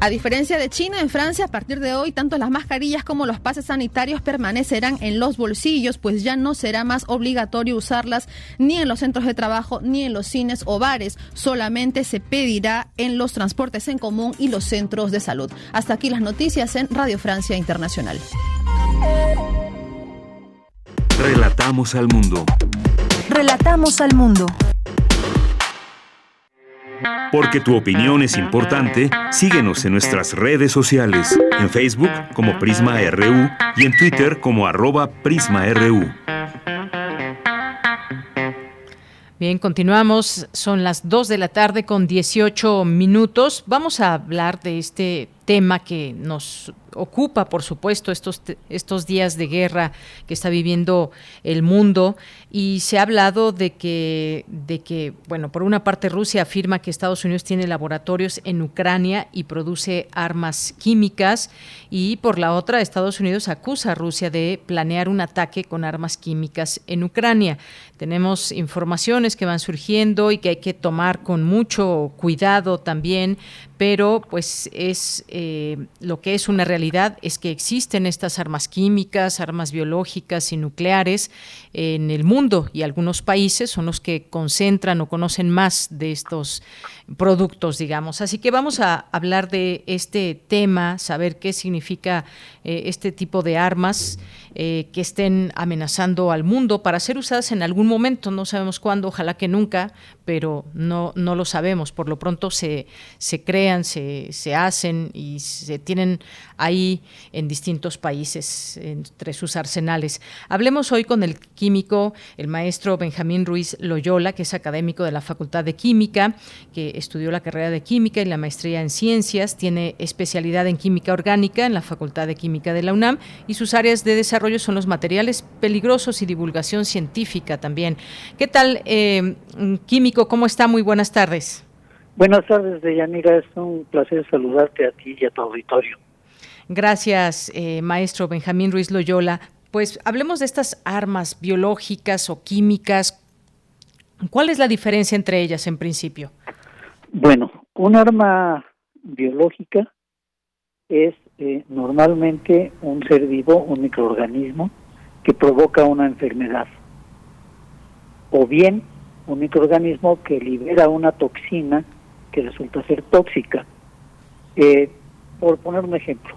A diferencia de China, en Francia, a partir de hoy, tanto las mascarillas como los pases sanitarios permanecerán en los bolsillos, pues ya no será más obligatorio usarlas ni en los centros de trabajo ni en los cines o bares. Solamente se pedirá en los transportes en común y los centros de salud. Hasta aquí las noticias en Radio Francia Internacional. Relatamos al mundo. Relatamos al mundo. Porque tu opinión es importante, síguenos en nuestras redes sociales, en Facebook como Prisma RU y en Twitter como arroba PrismaRU. Bien, continuamos. Son las 2 de la tarde con 18 minutos. Vamos a hablar de este tema que nos ocupa, por supuesto, estos, estos días de guerra que está viviendo el mundo. Y se ha hablado de que, de que, bueno, por una parte Rusia afirma que Estados Unidos tiene laboratorios en Ucrania y produce armas químicas. Y por la otra, Estados Unidos acusa a Rusia de planear un ataque con armas químicas en Ucrania. Tenemos informaciones que van surgiendo y que hay que tomar con mucho cuidado también pero pues es eh, lo que es una realidad es que existen estas armas químicas, armas biológicas y nucleares en el mundo y algunos países son los que concentran o conocen más de estos productos, digamos. Así que vamos a hablar de este tema, saber qué significa eh, este tipo de armas eh, que estén amenazando al mundo para ser usadas en algún momento. No sabemos cuándo, ojalá que nunca, pero no, no lo sabemos. Por lo pronto se, se crean, se, se hacen y se tienen ahí en distintos países entre sus arsenales. Hablemos hoy con el químico, el maestro Benjamín Ruiz Loyola, que es académico de la Facultad de Química, que estudió la carrera de Química y la maestría en Ciencias, tiene especialidad en Química Orgánica en la Facultad de Química de la UNAM y sus áreas de desarrollo son los materiales peligrosos y divulgación científica también. ¿Qué tal, eh, químico? ¿Cómo está? Muy buenas tardes. Buenas tardes, Deyanira. Es un placer saludarte a ti y a tu auditorio. Gracias, eh, maestro Benjamín Ruiz Loyola. Pues hablemos de estas armas biológicas o químicas. ¿Cuál es la diferencia entre ellas en principio? Bueno, un arma biológica es eh, normalmente un ser vivo, un microorganismo que provoca una enfermedad. O bien un microorganismo que libera una toxina que resulta ser tóxica. Eh, por poner un ejemplo,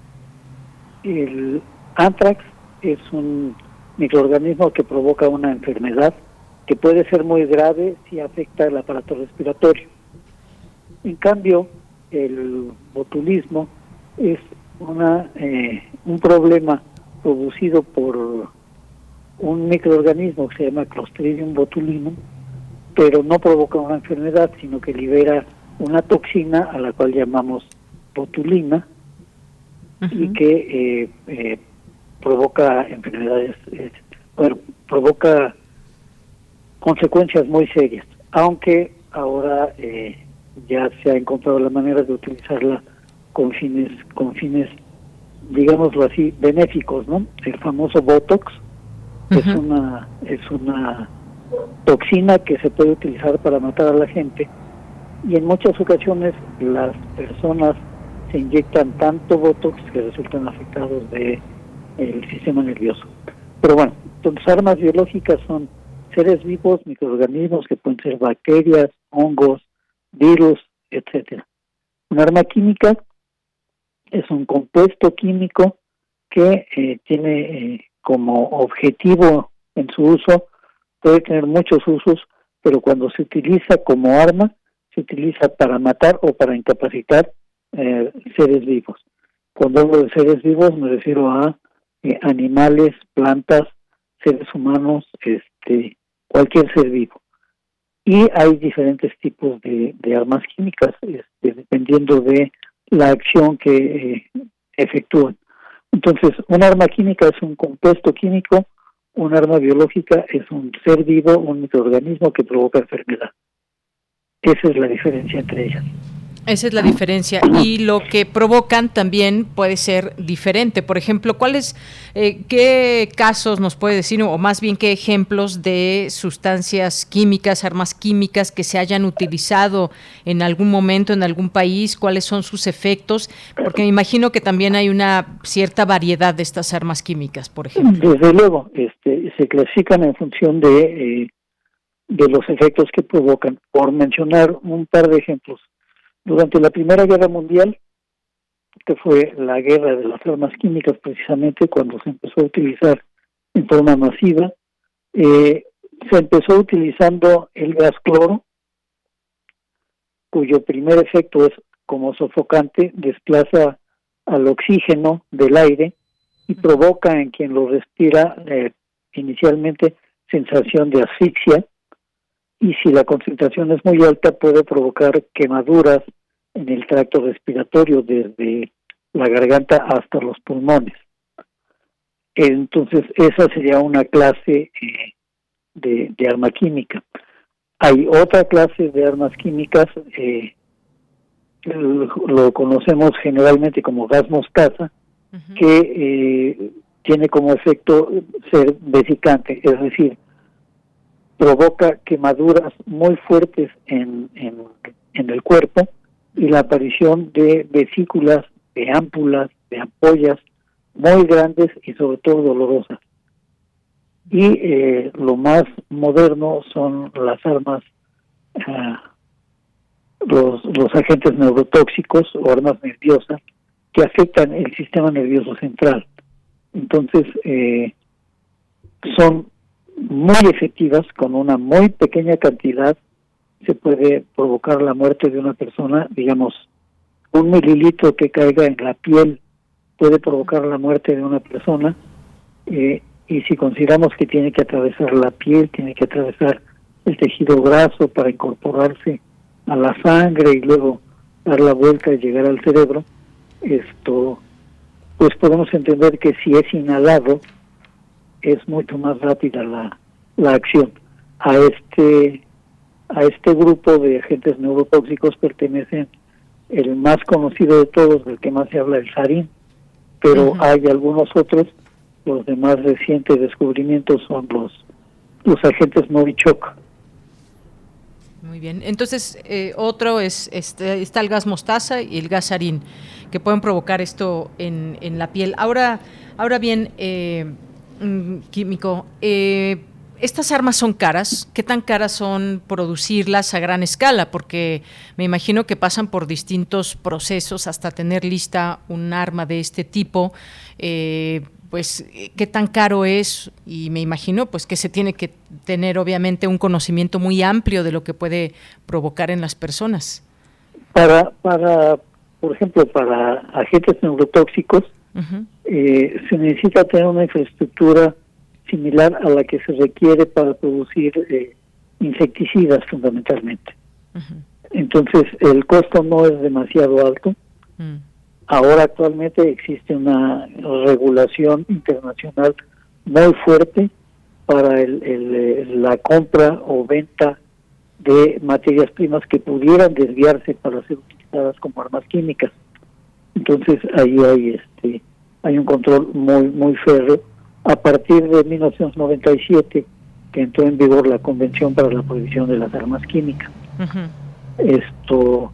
el anthrax es un microorganismo que provoca una enfermedad que puede ser muy grave si afecta el aparato respiratorio. En cambio, el botulismo es una, eh, un problema producido por un microorganismo que se llama Clostridium botulinum, pero no provoca una enfermedad, sino que libera una toxina a la cual llamamos botulina y que eh, eh, provoca enfermedades, bueno, provoca consecuencias muy serias, aunque ahora eh, ya se ha encontrado la manera de utilizarla con fines, con fines, digámoslo así, benéficos, ¿no? El famoso Botox es una, es una toxina que se puede utilizar para matar a la gente y en muchas ocasiones las personas se inyectan tanto Botox que resultan afectados de el sistema nervioso. Pero bueno, entonces armas biológicas son seres vivos, microorganismos que pueden ser bacterias, hongos, virus, etcétera. Un arma química es un compuesto químico que eh, tiene eh, como objetivo en su uso, puede tener muchos usos, pero cuando se utiliza como arma, se utiliza para matar o para incapacitar eh, seres vivos. Cuando hablo de seres vivos me refiero a eh, animales, plantas, seres humanos, este, cualquier ser vivo. Y hay diferentes tipos de, armas químicas, este, dependiendo de la acción que eh, efectúan. Entonces, un arma química es un compuesto químico, un arma biológica es un ser vivo, un microorganismo que provoca enfermedad. Esa es la diferencia entre ellas. Esa es la diferencia. Y lo que provocan también puede ser diferente. Por ejemplo, ¿cuáles, eh, qué casos nos puede decir, o más bien qué ejemplos de sustancias químicas, armas químicas que se hayan utilizado en algún momento en algún país? ¿Cuáles son sus efectos? Porque me imagino que también hay una cierta variedad de estas armas químicas, por ejemplo. Desde luego, este, se clasifican en función de, eh, de los efectos que provocan. Por mencionar un par de ejemplos durante la Primera Guerra Mundial, que fue la guerra de las armas químicas precisamente cuando se empezó a utilizar en forma masiva, eh, se empezó utilizando el gas cloro, cuyo primer efecto es como sofocante, desplaza al oxígeno del aire y provoca en quien lo respira eh, inicialmente sensación de asfixia y si la concentración es muy alta puede provocar quemaduras en el tracto respiratorio desde la garganta hasta los pulmones. Entonces, esa sería una clase eh, de, arma química. Hay otra clase de armas químicas, eh, lo, conocemos generalmente como gas mostaza, que eh, tiene como efecto ser vesicante, es decir, provoca quemaduras muy fuertes en, en el cuerpo y la aparición de vesículas, de ámpulas, de ampollas muy grandes y sobre todo dolorosas. Y eh, lo más moderno son las armas, ah, los, los agentes neurotóxicos o armas nerviosas que afectan el sistema nervioso central. Entonces, eh, son muy efectivas con una muy pequeña cantidad se puede provocar la muerte de una persona, digamos, un mililitro que caiga en la piel puede provocar la muerte de una persona eh, y si consideramos que tiene que atravesar la piel, tiene que atravesar el tejido graso para incorporarse a la sangre y luego dar la vuelta y llegar al cerebro, esto, pues podemos entender que si es inhalado es mucho más rápida la, la acción. A este a este grupo de agentes neurotóxicos pertenecen el más conocido de todos, del que más se habla, el sarín, pero hay algunos otros, los de más recientes descubrimientos son los, los agentes Novichok. Muy bien, entonces eh, otro es este, está el gas mostaza y el gas sarín, que pueden provocar esto en, en la piel. Ahora, ahora bien, eh, mm, químico, eh, estas armas son caras. ¿Qué tan caras son producirlas a gran escala? Porque me imagino que pasan por distintos procesos hasta tener lista un arma de este tipo. Eh, pues qué tan caro es y me imagino pues que se tiene que tener obviamente un conocimiento muy amplio de lo que puede provocar en las personas. Para, para por ejemplo, para agentes neurotóxicos eh, se necesita tener una infraestructura similar a la que se requiere para producir eh, insecticidas fundamentalmente. Entonces el costo no es demasiado alto. Mm. Ahora actualmente existe una regulación internacional muy fuerte para el, eh, la compra o venta de materias primas que pudieran desviarse para ser utilizadas como armas químicas. Entonces ahí hay este hay un control muy muy férreo a partir de 1997 que entró en vigor la Convención para la Prohibición de las Armas Químicas. Esto,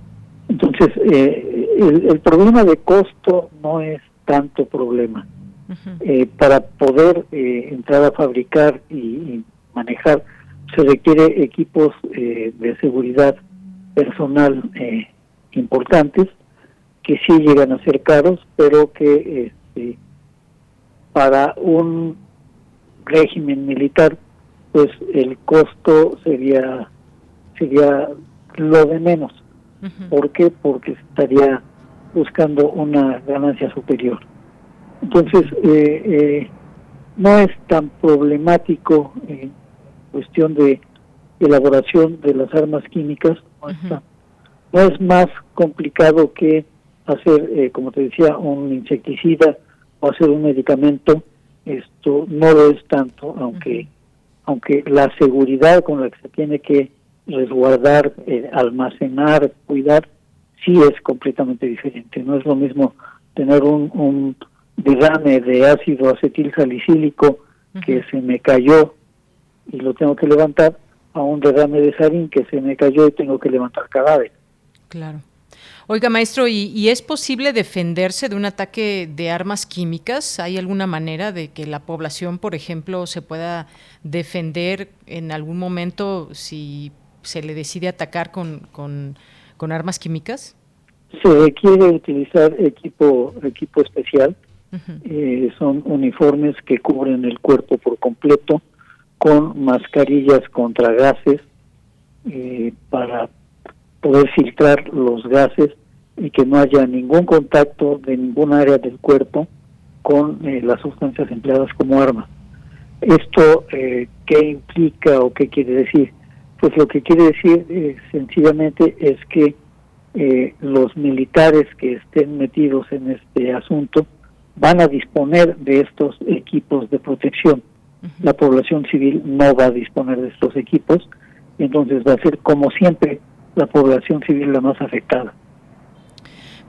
entonces, eh, el, problema de costo no es tanto problema. Eh, para poder eh, entrar a fabricar y, manejar se requiere equipos de seguridad personal importantes que sí llegan a ser caros, pero que este, para un régimen militar, pues el costo sería sería lo de menos. ¿Por qué? Porque estaría buscando una ganancia superior. Entonces, eh, eh, no es tan problemático en cuestión de elaboración de las armas químicas, no, es más complicado que hacer, eh, como te decía, un insecticida o hacer un medicamento, esto no lo es tanto, aunque, aunque la seguridad con la que se tiene que resguardar, eh, almacenar, cuidar, sí es completamente diferente. No es lo mismo tener un, un derrame de ácido acetil salicílico que se me cayó y lo tengo que levantar a un derrame de sarín que se me cayó y tengo que levantar cadáver. Claro. Oiga, maestro, ¿y, es posible defenderse de un ataque de armas químicas? ¿Hay alguna manera de que la población, por ejemplo, se pueda defender en algún momento si se le decide atacar con, con, armas químicas? Se requiere utilizar equipo, equipo especial. Eh, son uniformes que cubren el cuerpo por completo con mascarillas contra gases eh, para poder filtrar los gases y que no haya ningún contacto de ningún área del cuerpo con eh, las sustancias empleadas como arma. ¿Esto eh, qué implica o qué quiere decir? Pues lo que quiere decir eh, sencillamente es que los militares que estén metidos en este asunto van a disponer de estos equipos de protección. La población civil no va a disponer de estos equipos, entonces va a ser como siempre la población civil la más afectada.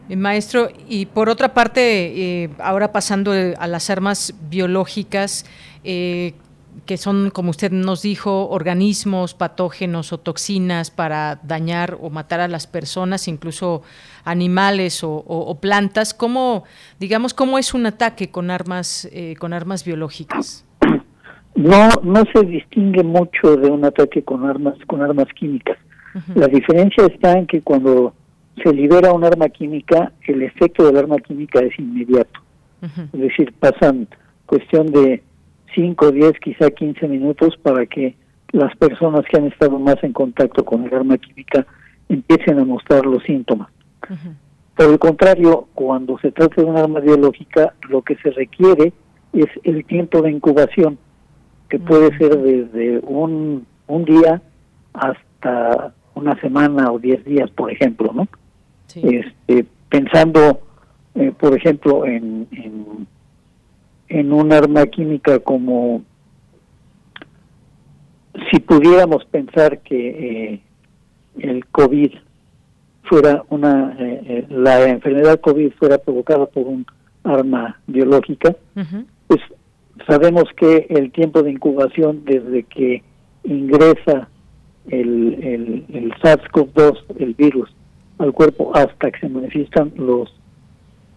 Eh, maestro, y por otra parte, eh, ahora pasando a las armas biológicas, eh, que son, como usted nos dijo, organismos patógenos o toxinas para dañar o matar a las personas, incluso animales o, plantas. ¿Cómo, digamos, cómo es un ataque con armas, con armas biológicas? No, no se distingue mucho de un ataque con armas, con armas químicas. La diferencia está en que cuando se libera un arma química, el efecto del arma química es inmediato. Es decir, pasan cuestión de 5, 10, quizá 15 minutos para que las personas que han estado más en contacto con el arma química empiecen a mostrar los síntomas. Por el contrario, cuando se trata de un arma biológica, lo que se requiere es el tiempo de incubación, que puede ser desde un, un día hasta una semana o diez días, por ejemplo, ¿no? Este, pensando, eh, por ejemplo, en, en, un arma química como si pudiéramos pensar que eh, el COVID fuera una, eh, la enfermedad COVID fuera provocada por un arma biológica, pues sabemos que el tiempo de incubación desde que ingresa el, el, el SARS-CoV-2, el virus, al cuerpo hasta que se manifiestan los,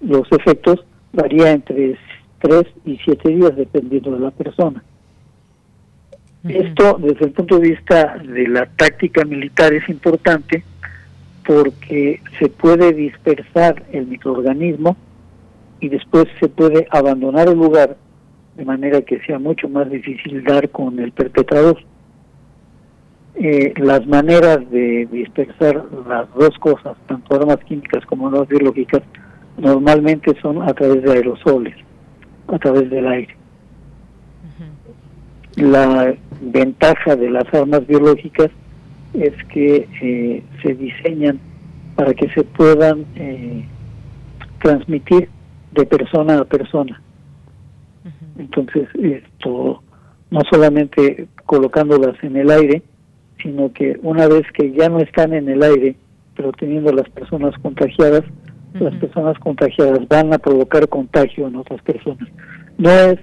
los efectos, varía entre 3 y 7 días dependiendo de la persona. Esto desde el punto de vista de la táctica militar es importante porque se puede dispersar el microorganismo y después se puede abandonar el lugar de manera que sea mucho más difícil dar con el perpetrador. Eh, las maneras de dispersar las dos cosas, tanto armas químicas como armas biológicas, normalmente son a través de aerosoles, a través del aire. La ventaja de las armas biológicas es que eh, se diseñan para que se puedan eh, transmitir de persona a persona. Entonces, esto no solamente colocándolas en el aire, sino que una vez que ya no están en el aire, pero teniendo las personas contagiadas, las personas contagiadas van a provocar contagio en otras personas. No es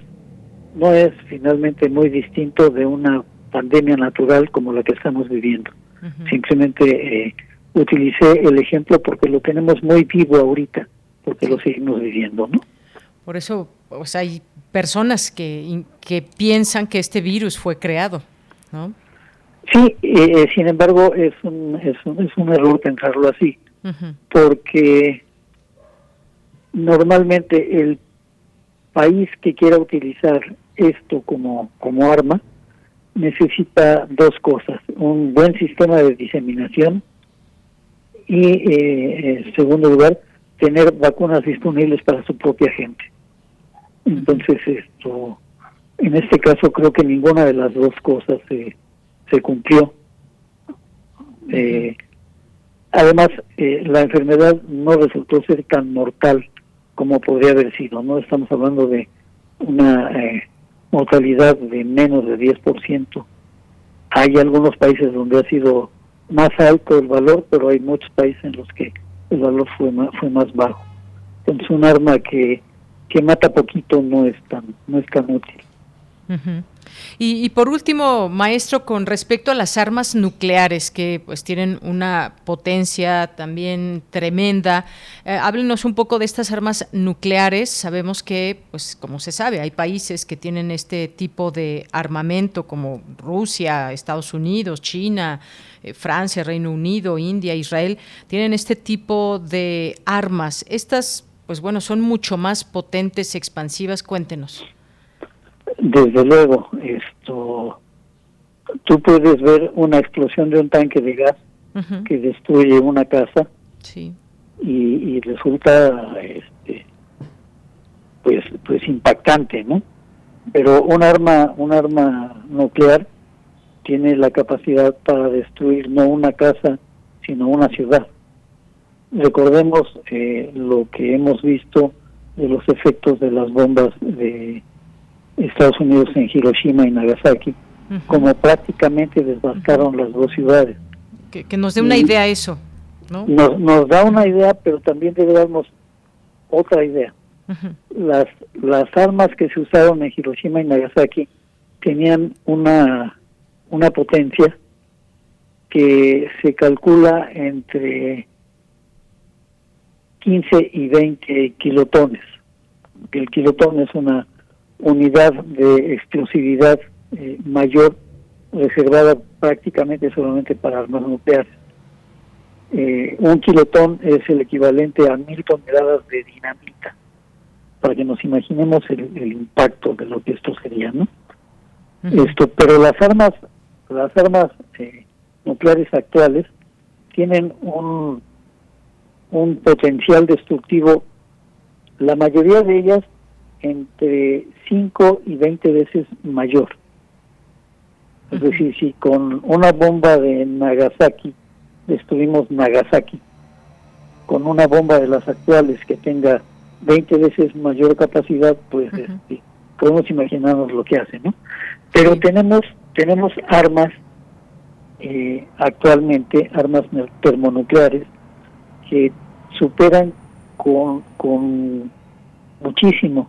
no es finalmente muy distinto de una pandemia natural como la que estamos viviendo. Simplemente eh, utilicé el ejemplo porque lo tenemos muy vivo ahorita, porque lo seguimos viviendo, ¿no? Por eso pues, hay personas que, que piensan que este virus fue creado, ¿no? Sí, eh, sin embargo, es un, es, un, es un error pensarlo así, porque normalmente el país que quiera utilizar esto como, como arma necesita dos cosas, un buen sistema de diseminación y, eh, en segundo lugar, tener vacunas disponibles para su propia gente. Entonces, esto, en este caso creo que ninguna de las dos cosas se se cumplió. Eh, además, eh, la enfermedad no resultó ser tan mortal como podría haber sido, ¿no? Estamos hablando de una eh, mortalidad de menos de 10%. Hay algunos países donde ha sido más alto el valor, pero hay muchos países en los que el valor fue más, fue más bajo. Entonces, un arma que, que mata poquito no es tan, no es tan útil. Y, por último, maestro, con respecto a las armas nucleares que pues tienen una potencia también tremenda, eh, háblenos un poco de estas armas nucleares. Sabemos que, pues como se sabe, hay países que tienen este tipo de armamento como Rusia, Estados Unidos, China, eh, Francia, Reino Unido, India, Israel, tienen este tipo de armas. Estas, pues bueno, son mucho más potentes, expansivas. Cuéntenos. Desde luego, esto, tú puedes ver una explosión de un tanque de gas que destruye una casa y, resulta, este, pues, pues impactante, ¿no? Pero un arma, un arma nuclear tiene la capacidad para destruir no una casa, sino una ciudad. Recordemos eh, lo que hemos visto de los efectos de las bombas de Estados Unidos en Hiroshima y Nagasaki, como prácticamente desbastaron las dos ciudades. Que, nos dé una idea eso, ¿no? Nos, nos da una idea, pero también debe darnos otra idea. Las, las armas que se usaron en Hiroshima y Nagasaki tenían una, una potencia que se calcula entre 15 y 20 kilotones. El kilotón es una unidad de explosividad eh, mayor reservada prácticamente solamente para armas nucleares. Eh, un kilotón es el equivalente a mil toneladas de dinamita, para que nos imaginemos el, impacto de lo que esto sería, ¿no? Esto, pero las armas, las armas eh, nucleares actuales tienen un, un potencial destructivo, la mayoría de ellas entre 5 y 20 veces mayor. Es decir, si con una bomba de Nagasaki destruimos Nagasaki, con una bomba de las actuales que tenga 20 veces mayor capacidad, pues este, podemos imaginarnos lo que hace, ¿no? Pero tenemos tenemos armas eh, actualmente, armas termonucleares, que superan con, con muchísimo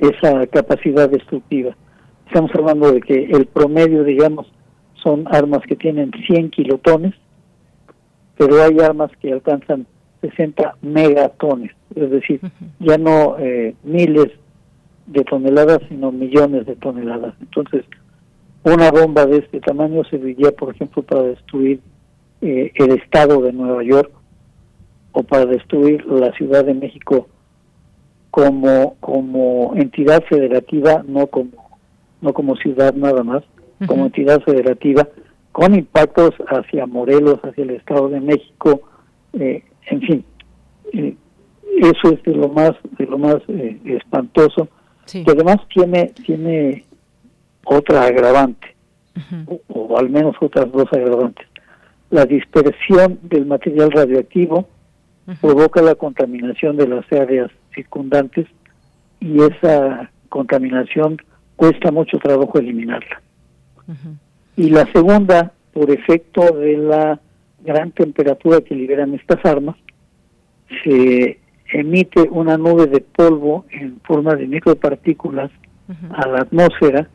esa capacidad destructiva. Estamos hablando de que el promedio, digamos, son armas que tienen 100 kilotones, pero hay armas que alcanzan 60 megatones, es decir, ya no eh, miles de toneladas, sino millones de toneladas. Entonces, una bomba de este tamaño serviría, por ejemplo, para destruir eh, el estado de Nueva York o para destruir la Ciudad de México como como entidad federativa, no como no como ciudad nada más, como entidad federativa con impactos hacia Morelos, hacia el Estado de México, eh, en fin, eh, eso es de lo más de lo más eh, espantoso, que además tiene tiene otra agravante o, o, al menos otras dos agravantes. La dispersión del material radioactivo provoca la contaminación de las áreas circundantes y esa contaminación cuesta mucho trabajo eliminarla. Y la segunda, por efecto de la gran temperatura que liberan estas armas, se emite una nube de polvo en forma de micropartículas a la atmósfera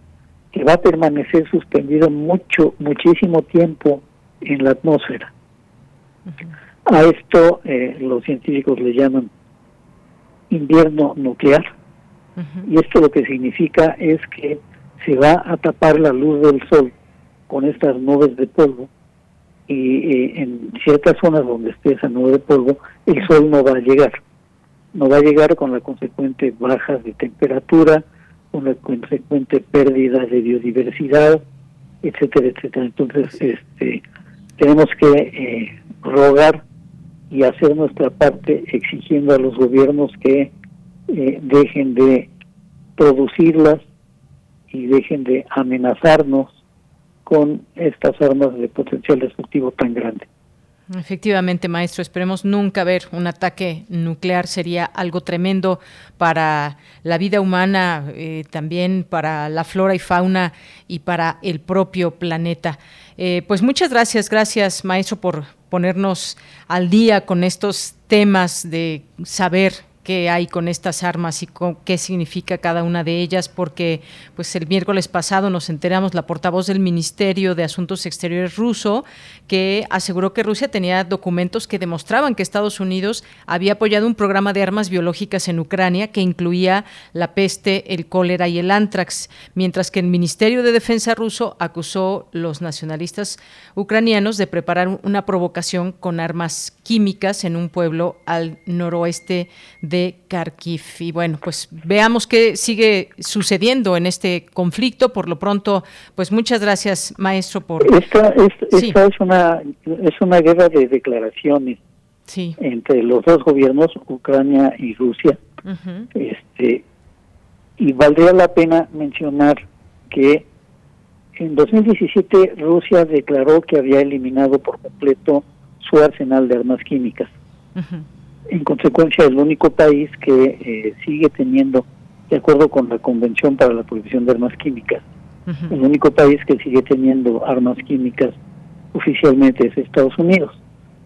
que va a permanecer suspendido mucho, muchísimo tiempo en la atmósfera. A esto eh, los científicos le llaman invierno nuclear. Y esto lo que significa es que se va a tapar la luz del sol con estas nubes de polvo y en ciertas zonas donde esté esa nube de polvo el sol no va a llegar. No va a llegar con la consecuente baja de temperatura, con la consecuente pérdida de biodiversidad, etcétera, etcétera. Entonces, este, tenemos que eh, rogar y hacer nuestra parte exigiendo a los gobiernos que eh, dejen de producirlas y dejen de amenazarnos con estas armas de potencial destructivo tan grande. Efectivamente, maestro, esperemos nunca ver un ataque nuclear, sería algo tremendo para la vida humana, eh, también para la flora y fauna y para el propio planeta. Eh, pues muchas gracias, gracias maestro por ponernos al día con estos temas de saber qué hay con estas armas y qué significa cada una de ellas, porque pues el miércoles pasado nos enteramos la portavoz del Ministerio de Asuntos Exteriores ruso que aseguró que Rusia tenía documentos que demostraban que Estados Unidos había apoyado un programa de armas biológicas en Ucrania que incluía la peste, el cólera y el antrax, mientras que el Ministerio de Defensa ruso acusó los nacionalistas ucranianos de preparar una provocación con armas químicas en un pueblo al noroeste de Kharkiv. Y bueno, pues veamos qué sigue sucediendo en este conflicto. Por lo pronto, pues muchas gracias, maestro, por... Esta, es, una, es una guerra de declaraciones entre los dos gobiernos, Ucrania y Rusia. este Y valdría la pena mencionar que en 2017 Rusia declaró que había eliminado por completo su arsenal de armas químicas. En consecuencia el único país que eh, sigue teniendo, de acuerdo con la Convención para la Prohibición de Armas Químicas, el único país que sigue teniendo armas químicas oficialmente es Estados Unidos,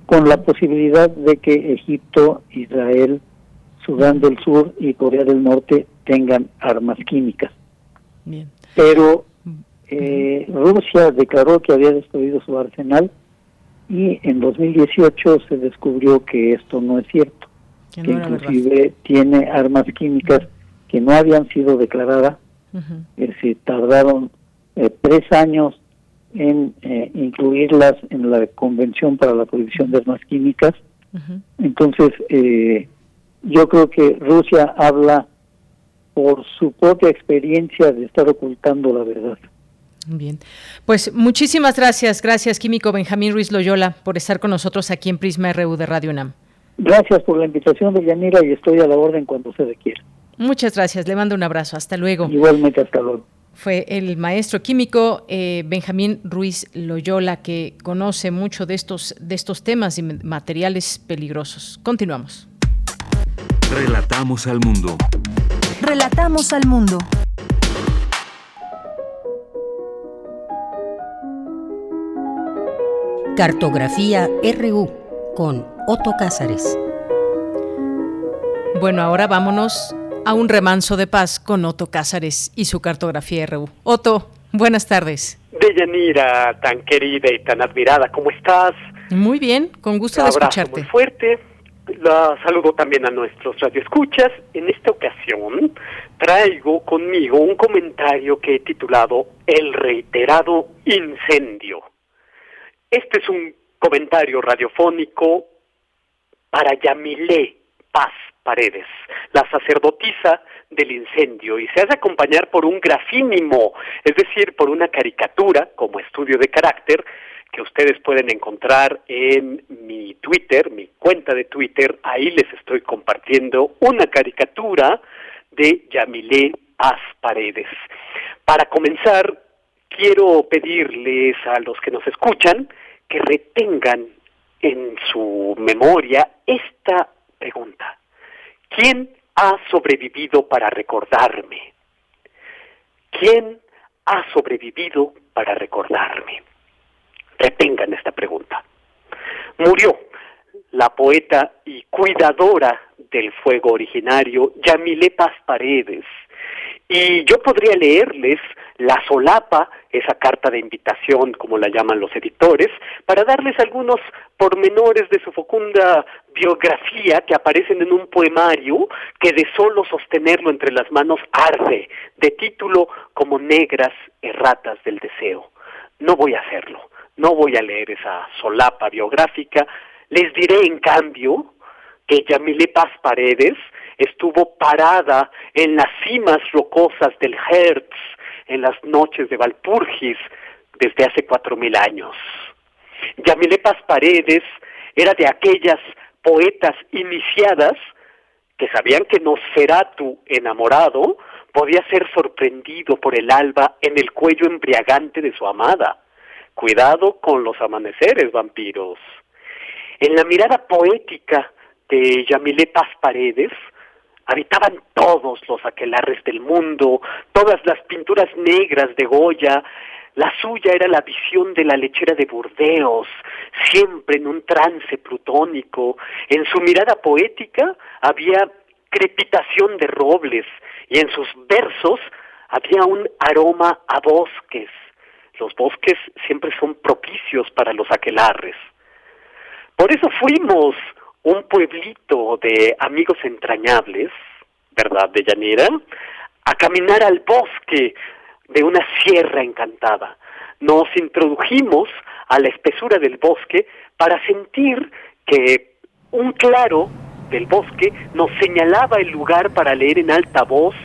con la posibilidad de que Egipto, Israel, Sudán del Sur y Corea del Norte tengan armas químicas. Pero eh, Rusia declaró que había destruido su arsenal y en 2018 se descubrió que esto no es cierto, que, inclusive tiene armas químicas que no habían sido declaradas, que se tardaron eh, tres años en eh, incluirlas en la Convención para la Prohibición de Armas Químicas. Entonces, eh, yo creo que Rusia habla por su propia experiencia de estar ocultando la verdad. Bien, pues muchísimas gracias, gracias Químico Benjamín Ruiz Loyola por estar con nosotros aquí en Prisma RU de Radio UNAM. Gracias por la invitación de Yanira y estoy a la orden cuando se requiera. Muchas gracias, le mando un abrazo, hasta luego. Igualmente, hasta luego. Fue el maestro químico eh, Benjamín Ruiz Loyola que conoce mucho de estos, de estos temas y materiales peligrosos. Continuamos. Relatamos al mundo. Relatamos al mundo. Cartografía RU con Otto Cázares. Bueno, ahora vámonos a un remanso de paz con Otto Cázares y su cartografía RU. Otto, buenas tardes. Deyanira, tan querida y tan admirada, ¿cómo estás? Muy bien, con gusto de escucharte. Muy fuerte. La saludo también a nuestros radioescuchas. En esta ocasión traigo conmigo un comentario que he titulado El reiterado incendio. Este es un comentario radiofónico para Yamilé Paz Paredes, la sacerdotisa del incendio, y se hace acompañar por un grafínimo, es decir, por una caricatura como estudio de carácter que ustedes pueden encontrar en mi Twitter, mi cuenta de Twitter, ahí les estoy compartiendo una caricatura de Yamilé Paz Paredes. Para comenzar, quiero pedirles a los que nos escuchan que retengan en su memoria esta pregunta. ¿Quién ha sobrevivido para recordarme? ¿Quién ha sobrevivido para recordarme? Retengan esta pregunta. Murió la poeta y cuidadora del fuego originario, Yamile Paz Paredes, y yo podría leerles la solapa, esa carta de invitación, como la llaman los editores, para darles algunos pormenores de su fecunda biografía que aparecen en un poemario que de solo sostenerlo entre las manos arde, de título como Negras erratas del deseo. No voy a hacerlo, no voy a leer esa solapa biográfica, les diré en cambio que Yamile Paz Paredes estuvo parada en las cimas rocosas del Hertz, en las noches de Valpurgis, desde hace cuatro mil años. Yamile Paz Paredes era de aquellas poetas iniciadas que sabían que Nosferatu enamorado podía ser sorprendido por el alba en el cuello embriagante de su amada. Cuidado con los amaneceres, vampiros. En la mirada poética de Yamilé Paz Paredes, habitaban todos los aquelarres del mundo, todas las pinturas negras de Goya, la suya era la visión de la lechera de Burdeos, siempre en un trance plutónico. En su mirada poética había crepitación de robles y en sus versos había un aroma a bosques. Los bosques siempre son propicios para los aquelarres. Por eso fuimos un pueblito de amigos entrañables, ¿verdad, de Llanera? A caminar al bosque de una sierra encantada. Nos introdujimos a la espesura del bosque para sentir que un claro del bosque nos señalaba el lugar para leer en alta voz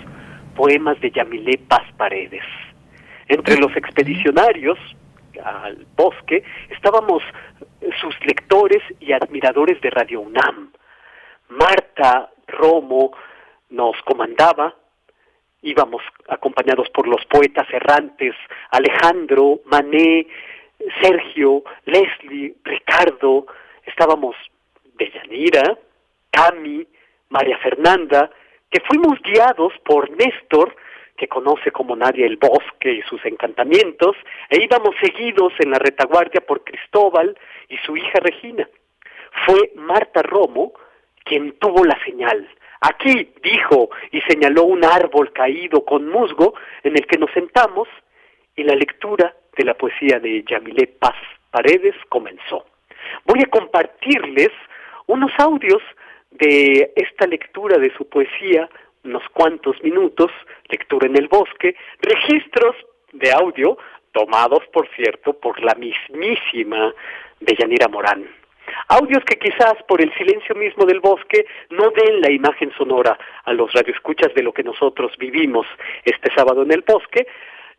poemas de Yamilé Paz Paredes. Entre los expedicionarios al bosque estábamos sus lectores y admiradores de Radio UNAM. Marta Romo nos comandaba, íbamos acompañados por los poetas errantes Alejandro, Mané, Sergio, Leslie, Ricardo, estábamos Deyanira, Cami, María Fernanda, que fuimos guiados por Néstor, que conoce como nadie el bosque y sus encantamientos, e íbamos seguidos en la retaguardia por Cristóbal y su hija Regina. Fue Marta Romo quien tuvo la señal. Aquí, dijo, y señaló un árbol caído con musgo en el que nos sentamos, y la lectura de la poesía de Yamilé Paz Paredes comenzó. Voy a compartirles unos audios de esta lectura de su poesía unos cuantos minutos, lectura en el bosque, registros de audio tomados, por cierto, por la mismísima Deyanira Morán. Audios que quizás por el silencio mismo del bosque no den la imagen sonora a los radioescuchas de lo que nosotros vivimos este sábado en el bosque,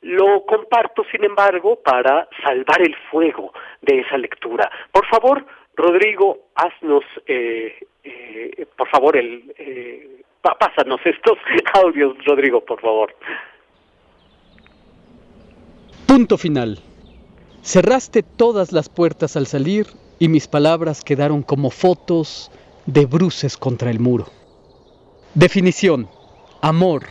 lo comparto, sin embargo, para salvar el fuego de esa lectura. Por favor, Rodrigo, haznos, eh, eh, por favor, el, eh, pásanos estos audios, Rodrigo, por favor. Punto final. Cerraste todas las puertas al salir y mis palabras quedaron como fotos de bruces contra el muro. Definición. Amor.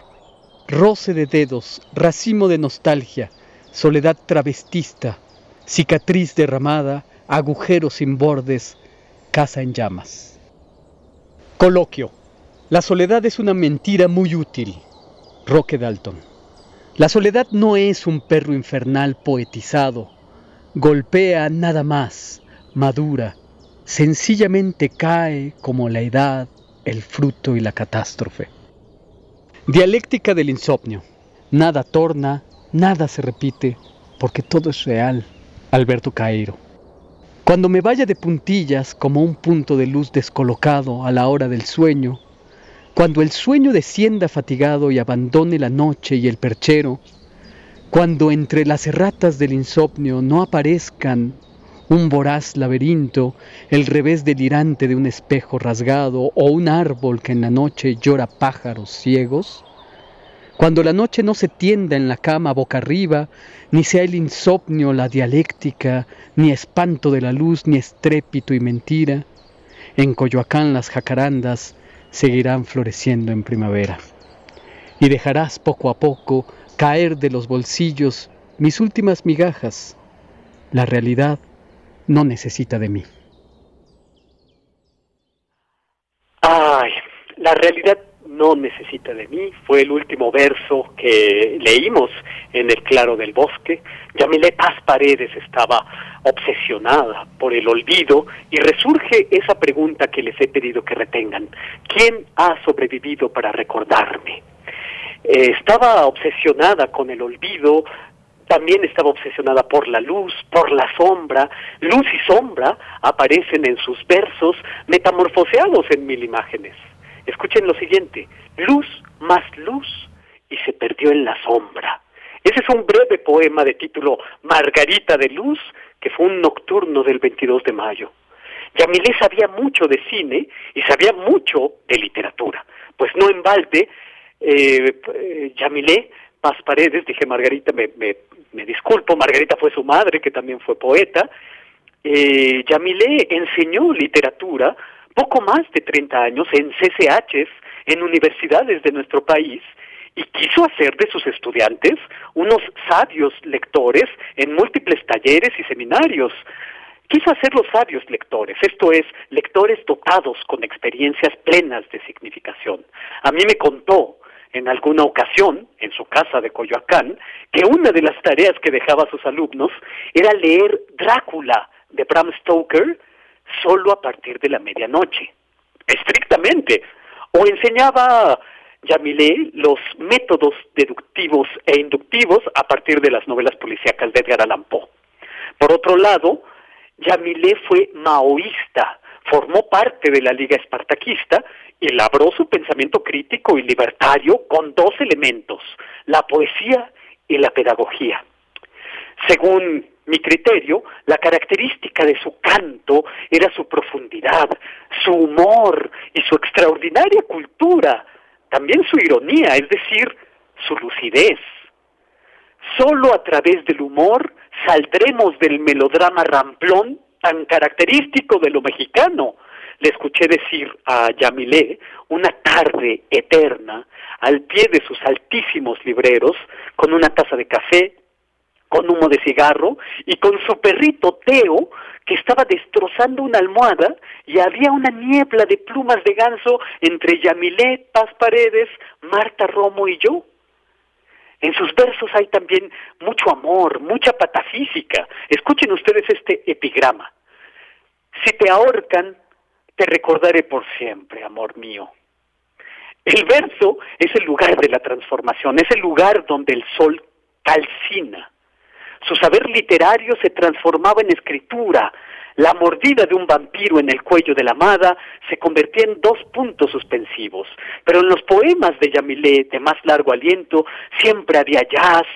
Roce de dedos, racimo de nostalgia, soledad travestista, cicatriz derramada, agujero sin bordes, casa en llamas. Coloquio. La soledad es una mentira muy útil. Roque Dalton. La soledad no es un perro infernal poetizado. Golpea nada más, madura, sencillamente cae como la edad, el fruto y la catástrofe. Dialéctica del insomnio. Nada torna, nada se repite, porque todo es real. Alberto Cairo. Cuando me vaya de puntillas como un punto de luz descolocado a la hora del sueño, cuando el sueño descienda fatigado y abandone la noche y el perchero, cuando entre las erratas del insomnio no aparezcan un voraz laberinto, el revés delirante de un espejo rasgado o un árbol que en la noche llora pájaros ciegos, cuando la noche no se tienda en la cama boca arriba, ni sea el insomnio la dialéctica, ni espanto de la luz, ni estrépito y mentira, en Coyoacán las jacarandas seguirán floreciendo en primavera. Y dejarás poco a poco caer de los bolsillos mis últimas migajas. La realidad no necesita de mí. Ay, la realidad no necesita de mí fue el último verso que leímos en el claro del bosque. Yamilé Paz Paredes estaba obsesionada por el olvido y resurge esa pregunta que les he pedido que retengan. ¿Quién ha sobrevivido para recordarme? Eh, estaba obsesionada con el olvido, también estaba obsesionada por la luz, por la sombra. Luz y sombra aparecen en sus versos metamorfoseados en mil imágenes. Escuchen lo siguiente, luz más luz y se perdió en la sombra. Ese es un breve poema de título Margarita de Luz, que fue un nocturno del 22 de mayo. Yamilé sabía mucho de cine y sabía mucho de literatura. Pues no en balde, eh, Yamilé Paz Paredes, dije Margarita, me, disculpo, Margarita fue su madre, que también fue poeta, eh, enseñó literatura poco más de 30 años en CCHs, en universidades de nuestro país, y quiso hacer de sus estudiantes unos sabios lectores en múltiples talleres y seminarios. Quiso hacerlos sabios lectores, esto es, lectores dotados con experiencias plenas de significación. A mí me contó en alguna ocasión, en su casa de Coyoacán, que una de las tareas que dejaba a sus alumnos era leer Drácula de Bram Stoker solo a partir de la medianoche, estrictamente, o enseñaba Yamilé los métodos deductivos e inductivos a partir de las novelas policíacas de Edgar Allan Poe. Por otro lado, Yamilé fue maoísta, formó parte de la Liga Espartaquista y labró su pensamiento crítico y libertario con dos elementos, la poesía y la pedagogía. Según mi criterio, la característica de su canto era su profundidad, su humor y su extraordinaria cultura, también su ironía, es decir, su lucidez. Solo a través del humor saldremos del melodrama ramplón tan característico de lo mexicano. Le escuché decir a Yamilé una tarde eterna al pie de sus altísimos libreros con una taza de café, con humo de cigarro y con su perrito Teo que estaba destrozando una almohada y había una niebla de plumas de ganso entre Yamilé, Paz Paredes, Marta Romo y yo. En sus versos hay también mucho amor, mucha patafísica. Escuchen ustedes este epigrama. Si te ahorcan, te recordaré por siempre, amor mío. El verso es el lugar de la transformación, es el lugar donde el sol calcina. Su saber literario se transformaba en escritura, la mordida de un vampiro en el cuello de la amada se convertía en dos puntos suspensivos, pero en los poemas de Yamilé de más largo aliento siempre había jazz,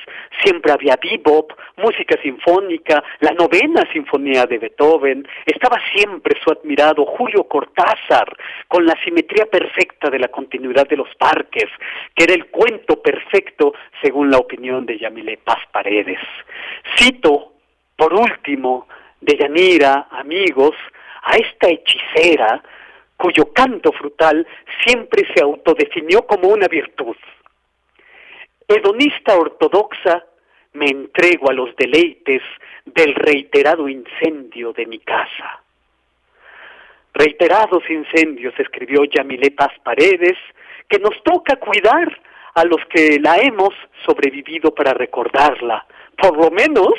siempre había bebop, música sinfónica, la novena sinfonía de Beethoven, estaba siempre su admirado Julio Cortázar, con la simetría perfecta de la continuidad de los parques, que era el cuento perfecto según la opinión de Yamilé Paz Paredes. Cito, por último, de Yanira, amigos, a esta hechicera cuyo canto frutal siempre se autodefinió como una virtud. Hedonista ortodoxa, me entrego a los deleites del reiterado incendio de mi casa. Reiterados incendios, escribió Yamilé Paz Paredes, que nos toca cuidar a los que la hemos sobrevivido para recordarla, por lo menos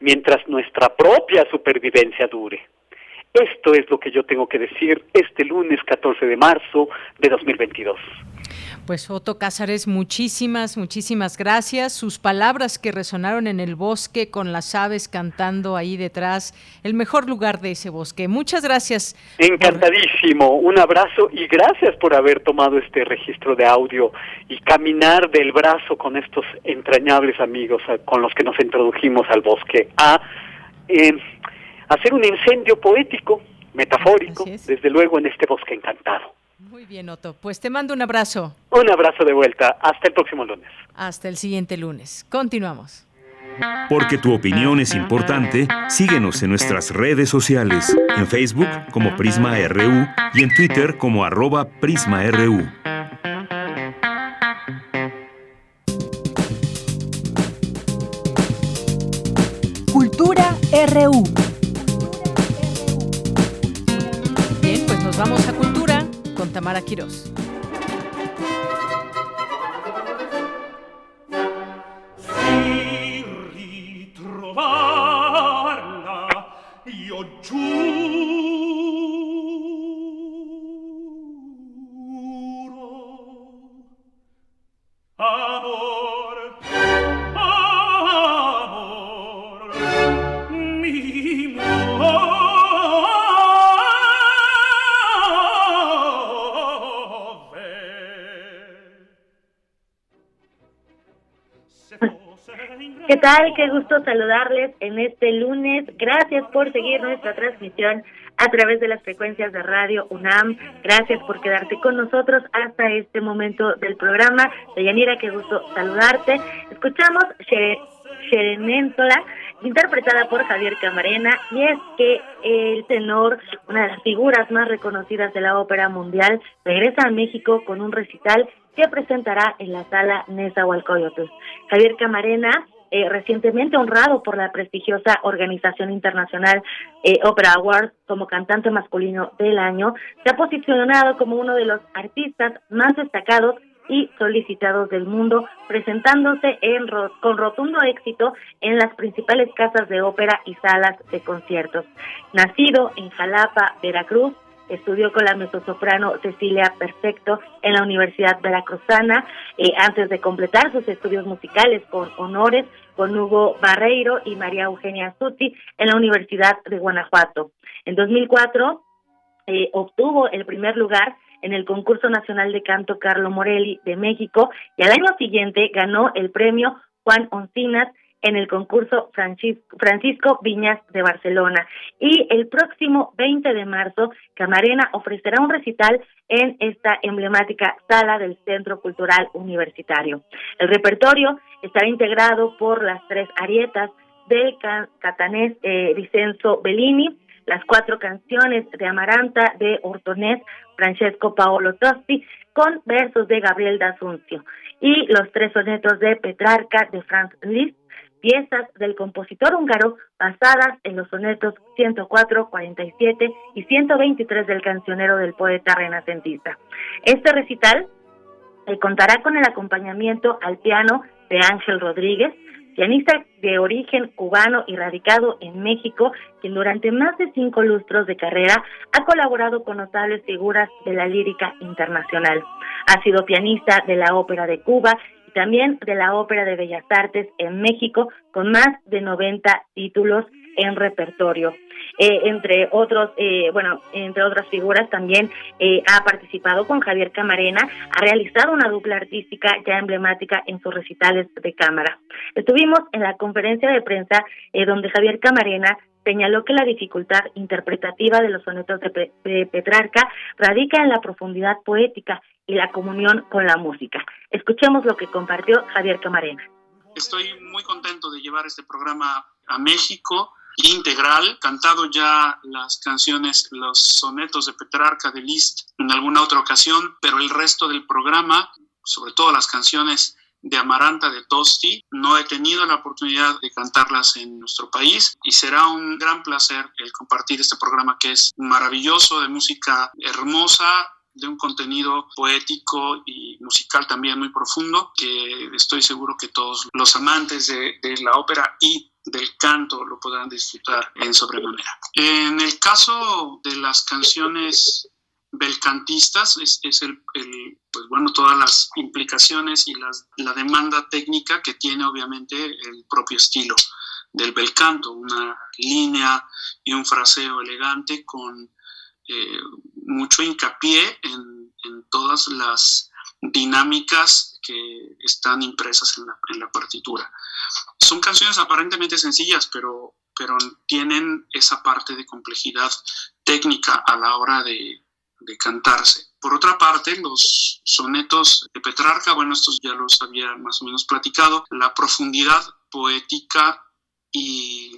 mientras nuestra propia supervivencia dure. Esto es lo que yo tengo que decir este lunes 14 de marzo de 2022. Pues Otto Cázares, muchísimas, muchísimas gracias. Sus palabras que resonaron en el bosque con las aves cantando ahí detrás, el mejor lugar de ese bosque. Muchas gracias. Encantadísimo, un abrazo y gracias por haber tomado este registro de audio y caminar del brazo con estos entrañables amigos con los que nos introdujimos al bosque a eh, hacer un incendio poético, metafórico, desde luego en este bosque encantado. Muy bien, Otto. Pues te mando un abrazo. Un abrazo de vuelta. Hasta el próximo lunes. Hasta el siguiente lunes. Continuamos. Porque tu opinión es importante, síguenos en nuestras redes sociales, en Facebook como Prisma RU y en Twitter como arroba PrismaRU. Cultura RU. Tamara. Tal? Qué gusto saludarles en este lunes. Gracias por seguir nuestra transmisión a través de las frecuencias de Radio UNAM. Gracias por quedarte con nosotros hasta este momento del programa. Deyanira, qué gusto saludarte. Escuchamos Sherenéntola interpretada por Javier Camarena, y es que el tenor, una de las figuras más reconocidas de la ópera mundial, regresa a México con un recital que presentará en la sala Nezahualcóyotl. Javier Camarena eh, recientemente honrado por la prestigiosa organización internacional eh, Opera Awards como cantante masculino del año, se ha posicionado como uno de los artistas más destacados y solicitados del mundo, presentándose en, con rotundo éxito en las principales casas de ópera y salas de conciertos. Nacido en Jalapa, Veracruz, estudió con la mezzosoprano Cecilia Perfecto en la Universidad Veracruzana, eh, antes de completar sus estudios musicales con honores con Hugo Barreiro y María Eugenia Zutti en la Universidad de Guanajuato. En 2004 eh, obtuvo el primer lugar en el concurso nacional de canto Carlo Morelli de México y al año siguiente ganó el premio Juan Oncinas en el concurso Francisco, Viñas de Barcelona. Y el próximo 20 de marzo, Camarena ofrecerá un recital en esta emblemática sala del Centro Cultural Universitario. El repertorio estará integrado por las tres arietas del catanés eh, Vicenzo Bellini, las cuatro canciones de Amaranta de Ortonés Francesco Paolo Tosti, con versos de Gabriel D'Asuncio, y los tres sonetos de Petrarca de Franz Liszt, piezas del compositor húngaro basadas en los sonetos 104, 47 y 123 del cancionero del poeta renacentista. Este recital eh, contará con el acompañamiento al piano de Ángel Rodríguez, pianista de origen cubano y radicado en México, quien durante más de cinco lustros de carrera ha colaborado con notables figuras de la lírica internacional. Ha sido pianista de la Ópera de Cuba también de la Ópera de Bellas Artes en México, con más de 90 títulos en repertorio. Eh, entre otros, eh, bueno, entre otras figuras también eh, ha participado con Javier Camarena, ha realizado una dupla artística ya emblemática en sus recitales de cámara. Estuvimos en la conferencia de prensa donde Javier Camarena señaló que la dificultad interpretativa de los sonetos de, Petrarca radica en la profundidad poética y la comunión con la música. Escuchemos lo que compartió Javier Camarena. Estoy muy contento de llevar este programa a México integral, cantado ya las canciones, los sonetos de Petrarca de Liszt en alguna otra ocasión, pero el resto del programa, sobre todo las canciones de Amaranta de Tosti. No he tenido la oportunidad de cantarlas en nuestro país y será un gran placer el compartir este programa que es maravilloso, de música hermosa, de un contenido poético y musical también muy profundo, que estoy seguro que todos los amantes de, la ópera y del canto lo podrán disfrutar en sobremanera. En el caso de las canciones belcantistas es, el, pues bueno, todas las implicaciones y la demanda técnica que tiene obviamente el propio estilo del bel canto, una línea y un fraseo elegante con eh, mucho hincapié en, en, todas las dinámicas que están impresas en la, en la partitura. Son canciones aparentemente sencillas, pero, pero tienen esa parte de complejidad técnica a la hora de, de cantarse. Por otra parte, los sonetos de Petrarca, bueno, estos ya los había más o menos platicado, la profundidad poética y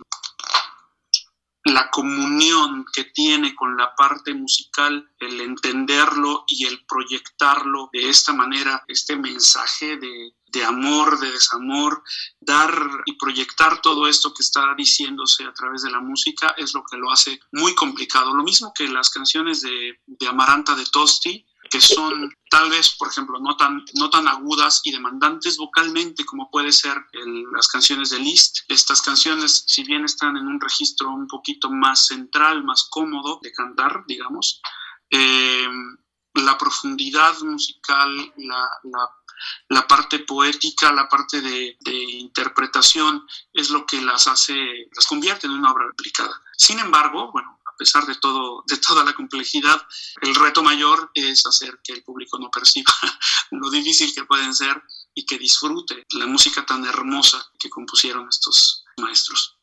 la comunión que tiene con la parte musical, el entenderlo y el proyectarlo de esta manera, este mensaje de, amor, de desamor, dar y proyectar todo esto que está diciéndose a través de la música es lo que lo hace muy complicado. Lo mismo que las canciones de, de Amaranta de Tosti, que son tal vez, por ejemplo, no tan, no tan agudas y demandantes vocalmente como puede ser las canciones de Liszt. Estas canciones, si bien están en un registro un poquito más central, más cómodo de cantar, digamos, eh, la profundidad musical, la, la, parte poética, la parte de, de, interpretación es lo que las hace, las convierte en una obra replicada. Sin embargo, bueno, pesar de, todo, de toda la complejidad, el reto mayor es hacer que el público no perciba lo difícil que pueden ser y que disfrute la música tan hermosa que compusieron estos maestros.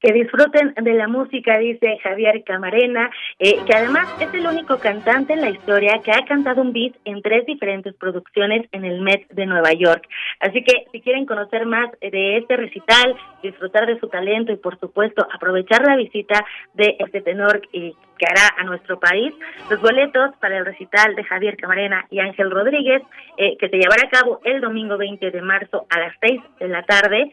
Que disfruten de la música, dice Javier Camarena, eh, que además es el único cantante en la historia que ha cantado un beat en tres diferentes producciones en el Met de Nueva York. Así que si quieren conocer más de este recital, disfrutar de su talento y por supuesto aprovechar la visita de este tenor que hará a nuestro país, los boletos para el recital de Javier Camarena y Ángel Rodríguez, eh, que se llevará a cabo el domingo 20 de marzo a las 6 de la tarde,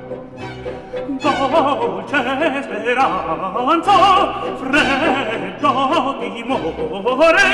dolce speranza, freddo timore,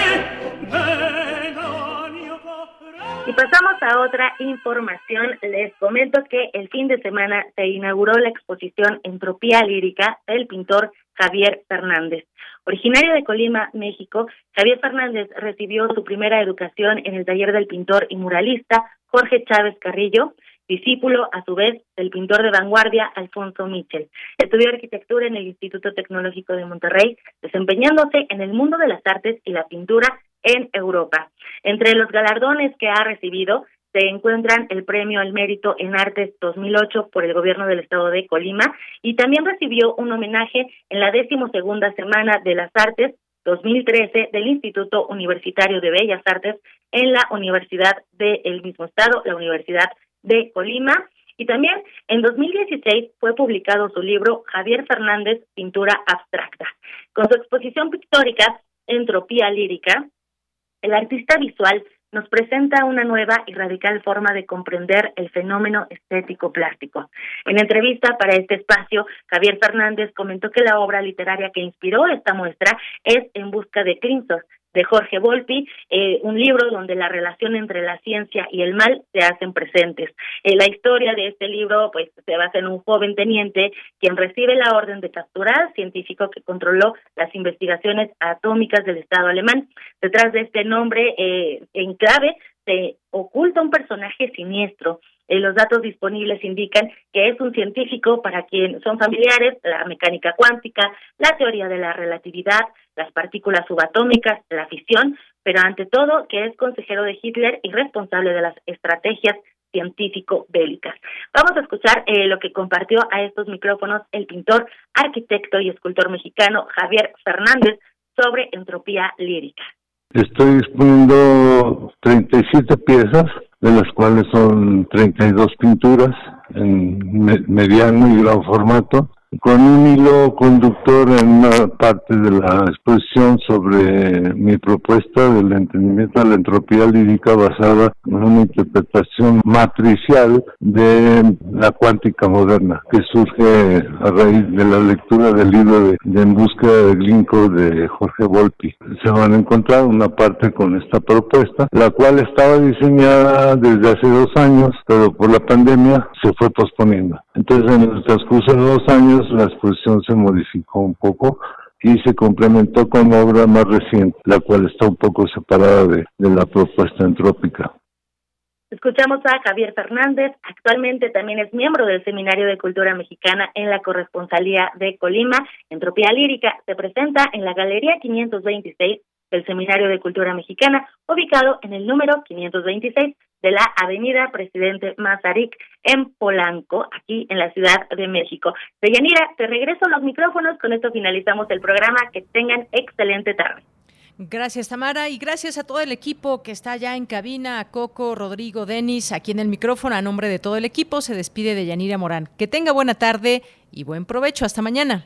Y pasamos a otra información. Les comento que el fin de semana se inauguró la exposición Entropía Lírica del pintor Javier Fernández. Originario de Colima, México, Javier Fernández recibió su primera educación en el taller del pintor y muralista Jorge Chávez Carrillo, discípulo a su vez del pintor de vanguardia Alfonso Michel. Estudió arquitectura en el Instituto Tecnológico de Monterrey, desempeñándose en el mundo de las artes y la pintura en Europa. Entre los galardones que ha recibido se encuentran el Premio al Mérito en Artes 2008 por el Gobierno del Estado de Colima y también recibió un homenaje en la decimosegunda Semana de las Artes 2013 del Instituto Universitario de Bellas Artes en la Universidad del mismo estado, la Universidad de Colima. Y también en 2016 fue publicado su libro Javier Fernández, Pintura Abstracta. Con su exposición pictórica Entropía Lírica, el artista visual nos presenta una nueva y radical forma de comprender el fenómeno estético plástico. En entrevista para este espacio, Javier Fernández comentó que la obra literaria que inspiró esta muestra es En busca de Crimson, de Jorge Volpi, eh, un libro donde la relación entre la ciencia y el mal se hacen presentes. Eh, la historia de este libro pues se basa en un joven teniente quien recibe la orden de capturar científico que controló las investigaciones atómicas del Estado alemán. Detrás de este nombre eh, en clave se oculta un personaje siniestro eh, los datos disponibles indican que es un científico para quien son familiares la mecánica cuántica, la teoría de la relatividad, las partículas subatómicas, la fisión, pero ante todo que es consejero de Hitler y responsable de las estrategias científico-bélicas. Vamos a escuchar eh, lo que compartió a estos micrófonos el pintor, arquitecto y escultor mexicano Javier Fernández sobre entropía lírica. Estoy exponiendo 37 piezas de las cuales son 32 pinturas en mediano y gran formato con un hilo conductor en una parte de la exposición sobre mi propuesta del entendimiento de la entropía lírica basada en una interpretación matricial de la cuántica moderna, que surge a raíz de la lectura del libro de, En busca de Glinko de Jorge Volpi. Se van a encontrar una parte con esta propuesta, la cual estaba diseñada desde hace dos años, pero por la pandemia se fue posponiendo. Entonces, en el transcurso de dos años, la exposición se modificó un poco y se complementó con obra más reciente, la cual está un poco separada de, la propuesta entrópica. Escuchamos a Javier Fernández, actualmente también es miembro del Seminario de Cultura Mexicana en la Corresponsalía de Colima. Entropía Lírica se presenta en la Galería 526 del Seminario de Cultura Mexicana, ubicado en el número 526 de la Avenida Presidente Mazarik en Polanco, aquí en la Ciudad de México. Deyanira, te regreso los micrófonos, con esto finalizamos el programa, que tengan excelente tarde. Gracias, Tamara, y gracias a todo el equipo que está ya en cabina, a Coco, Rodrigo, Denis, aquí en el micrófono, a nombre de todo el equipo, se despide de Yanira Morán. Que tenga buena tarde y buen provecho. Hasta mañana.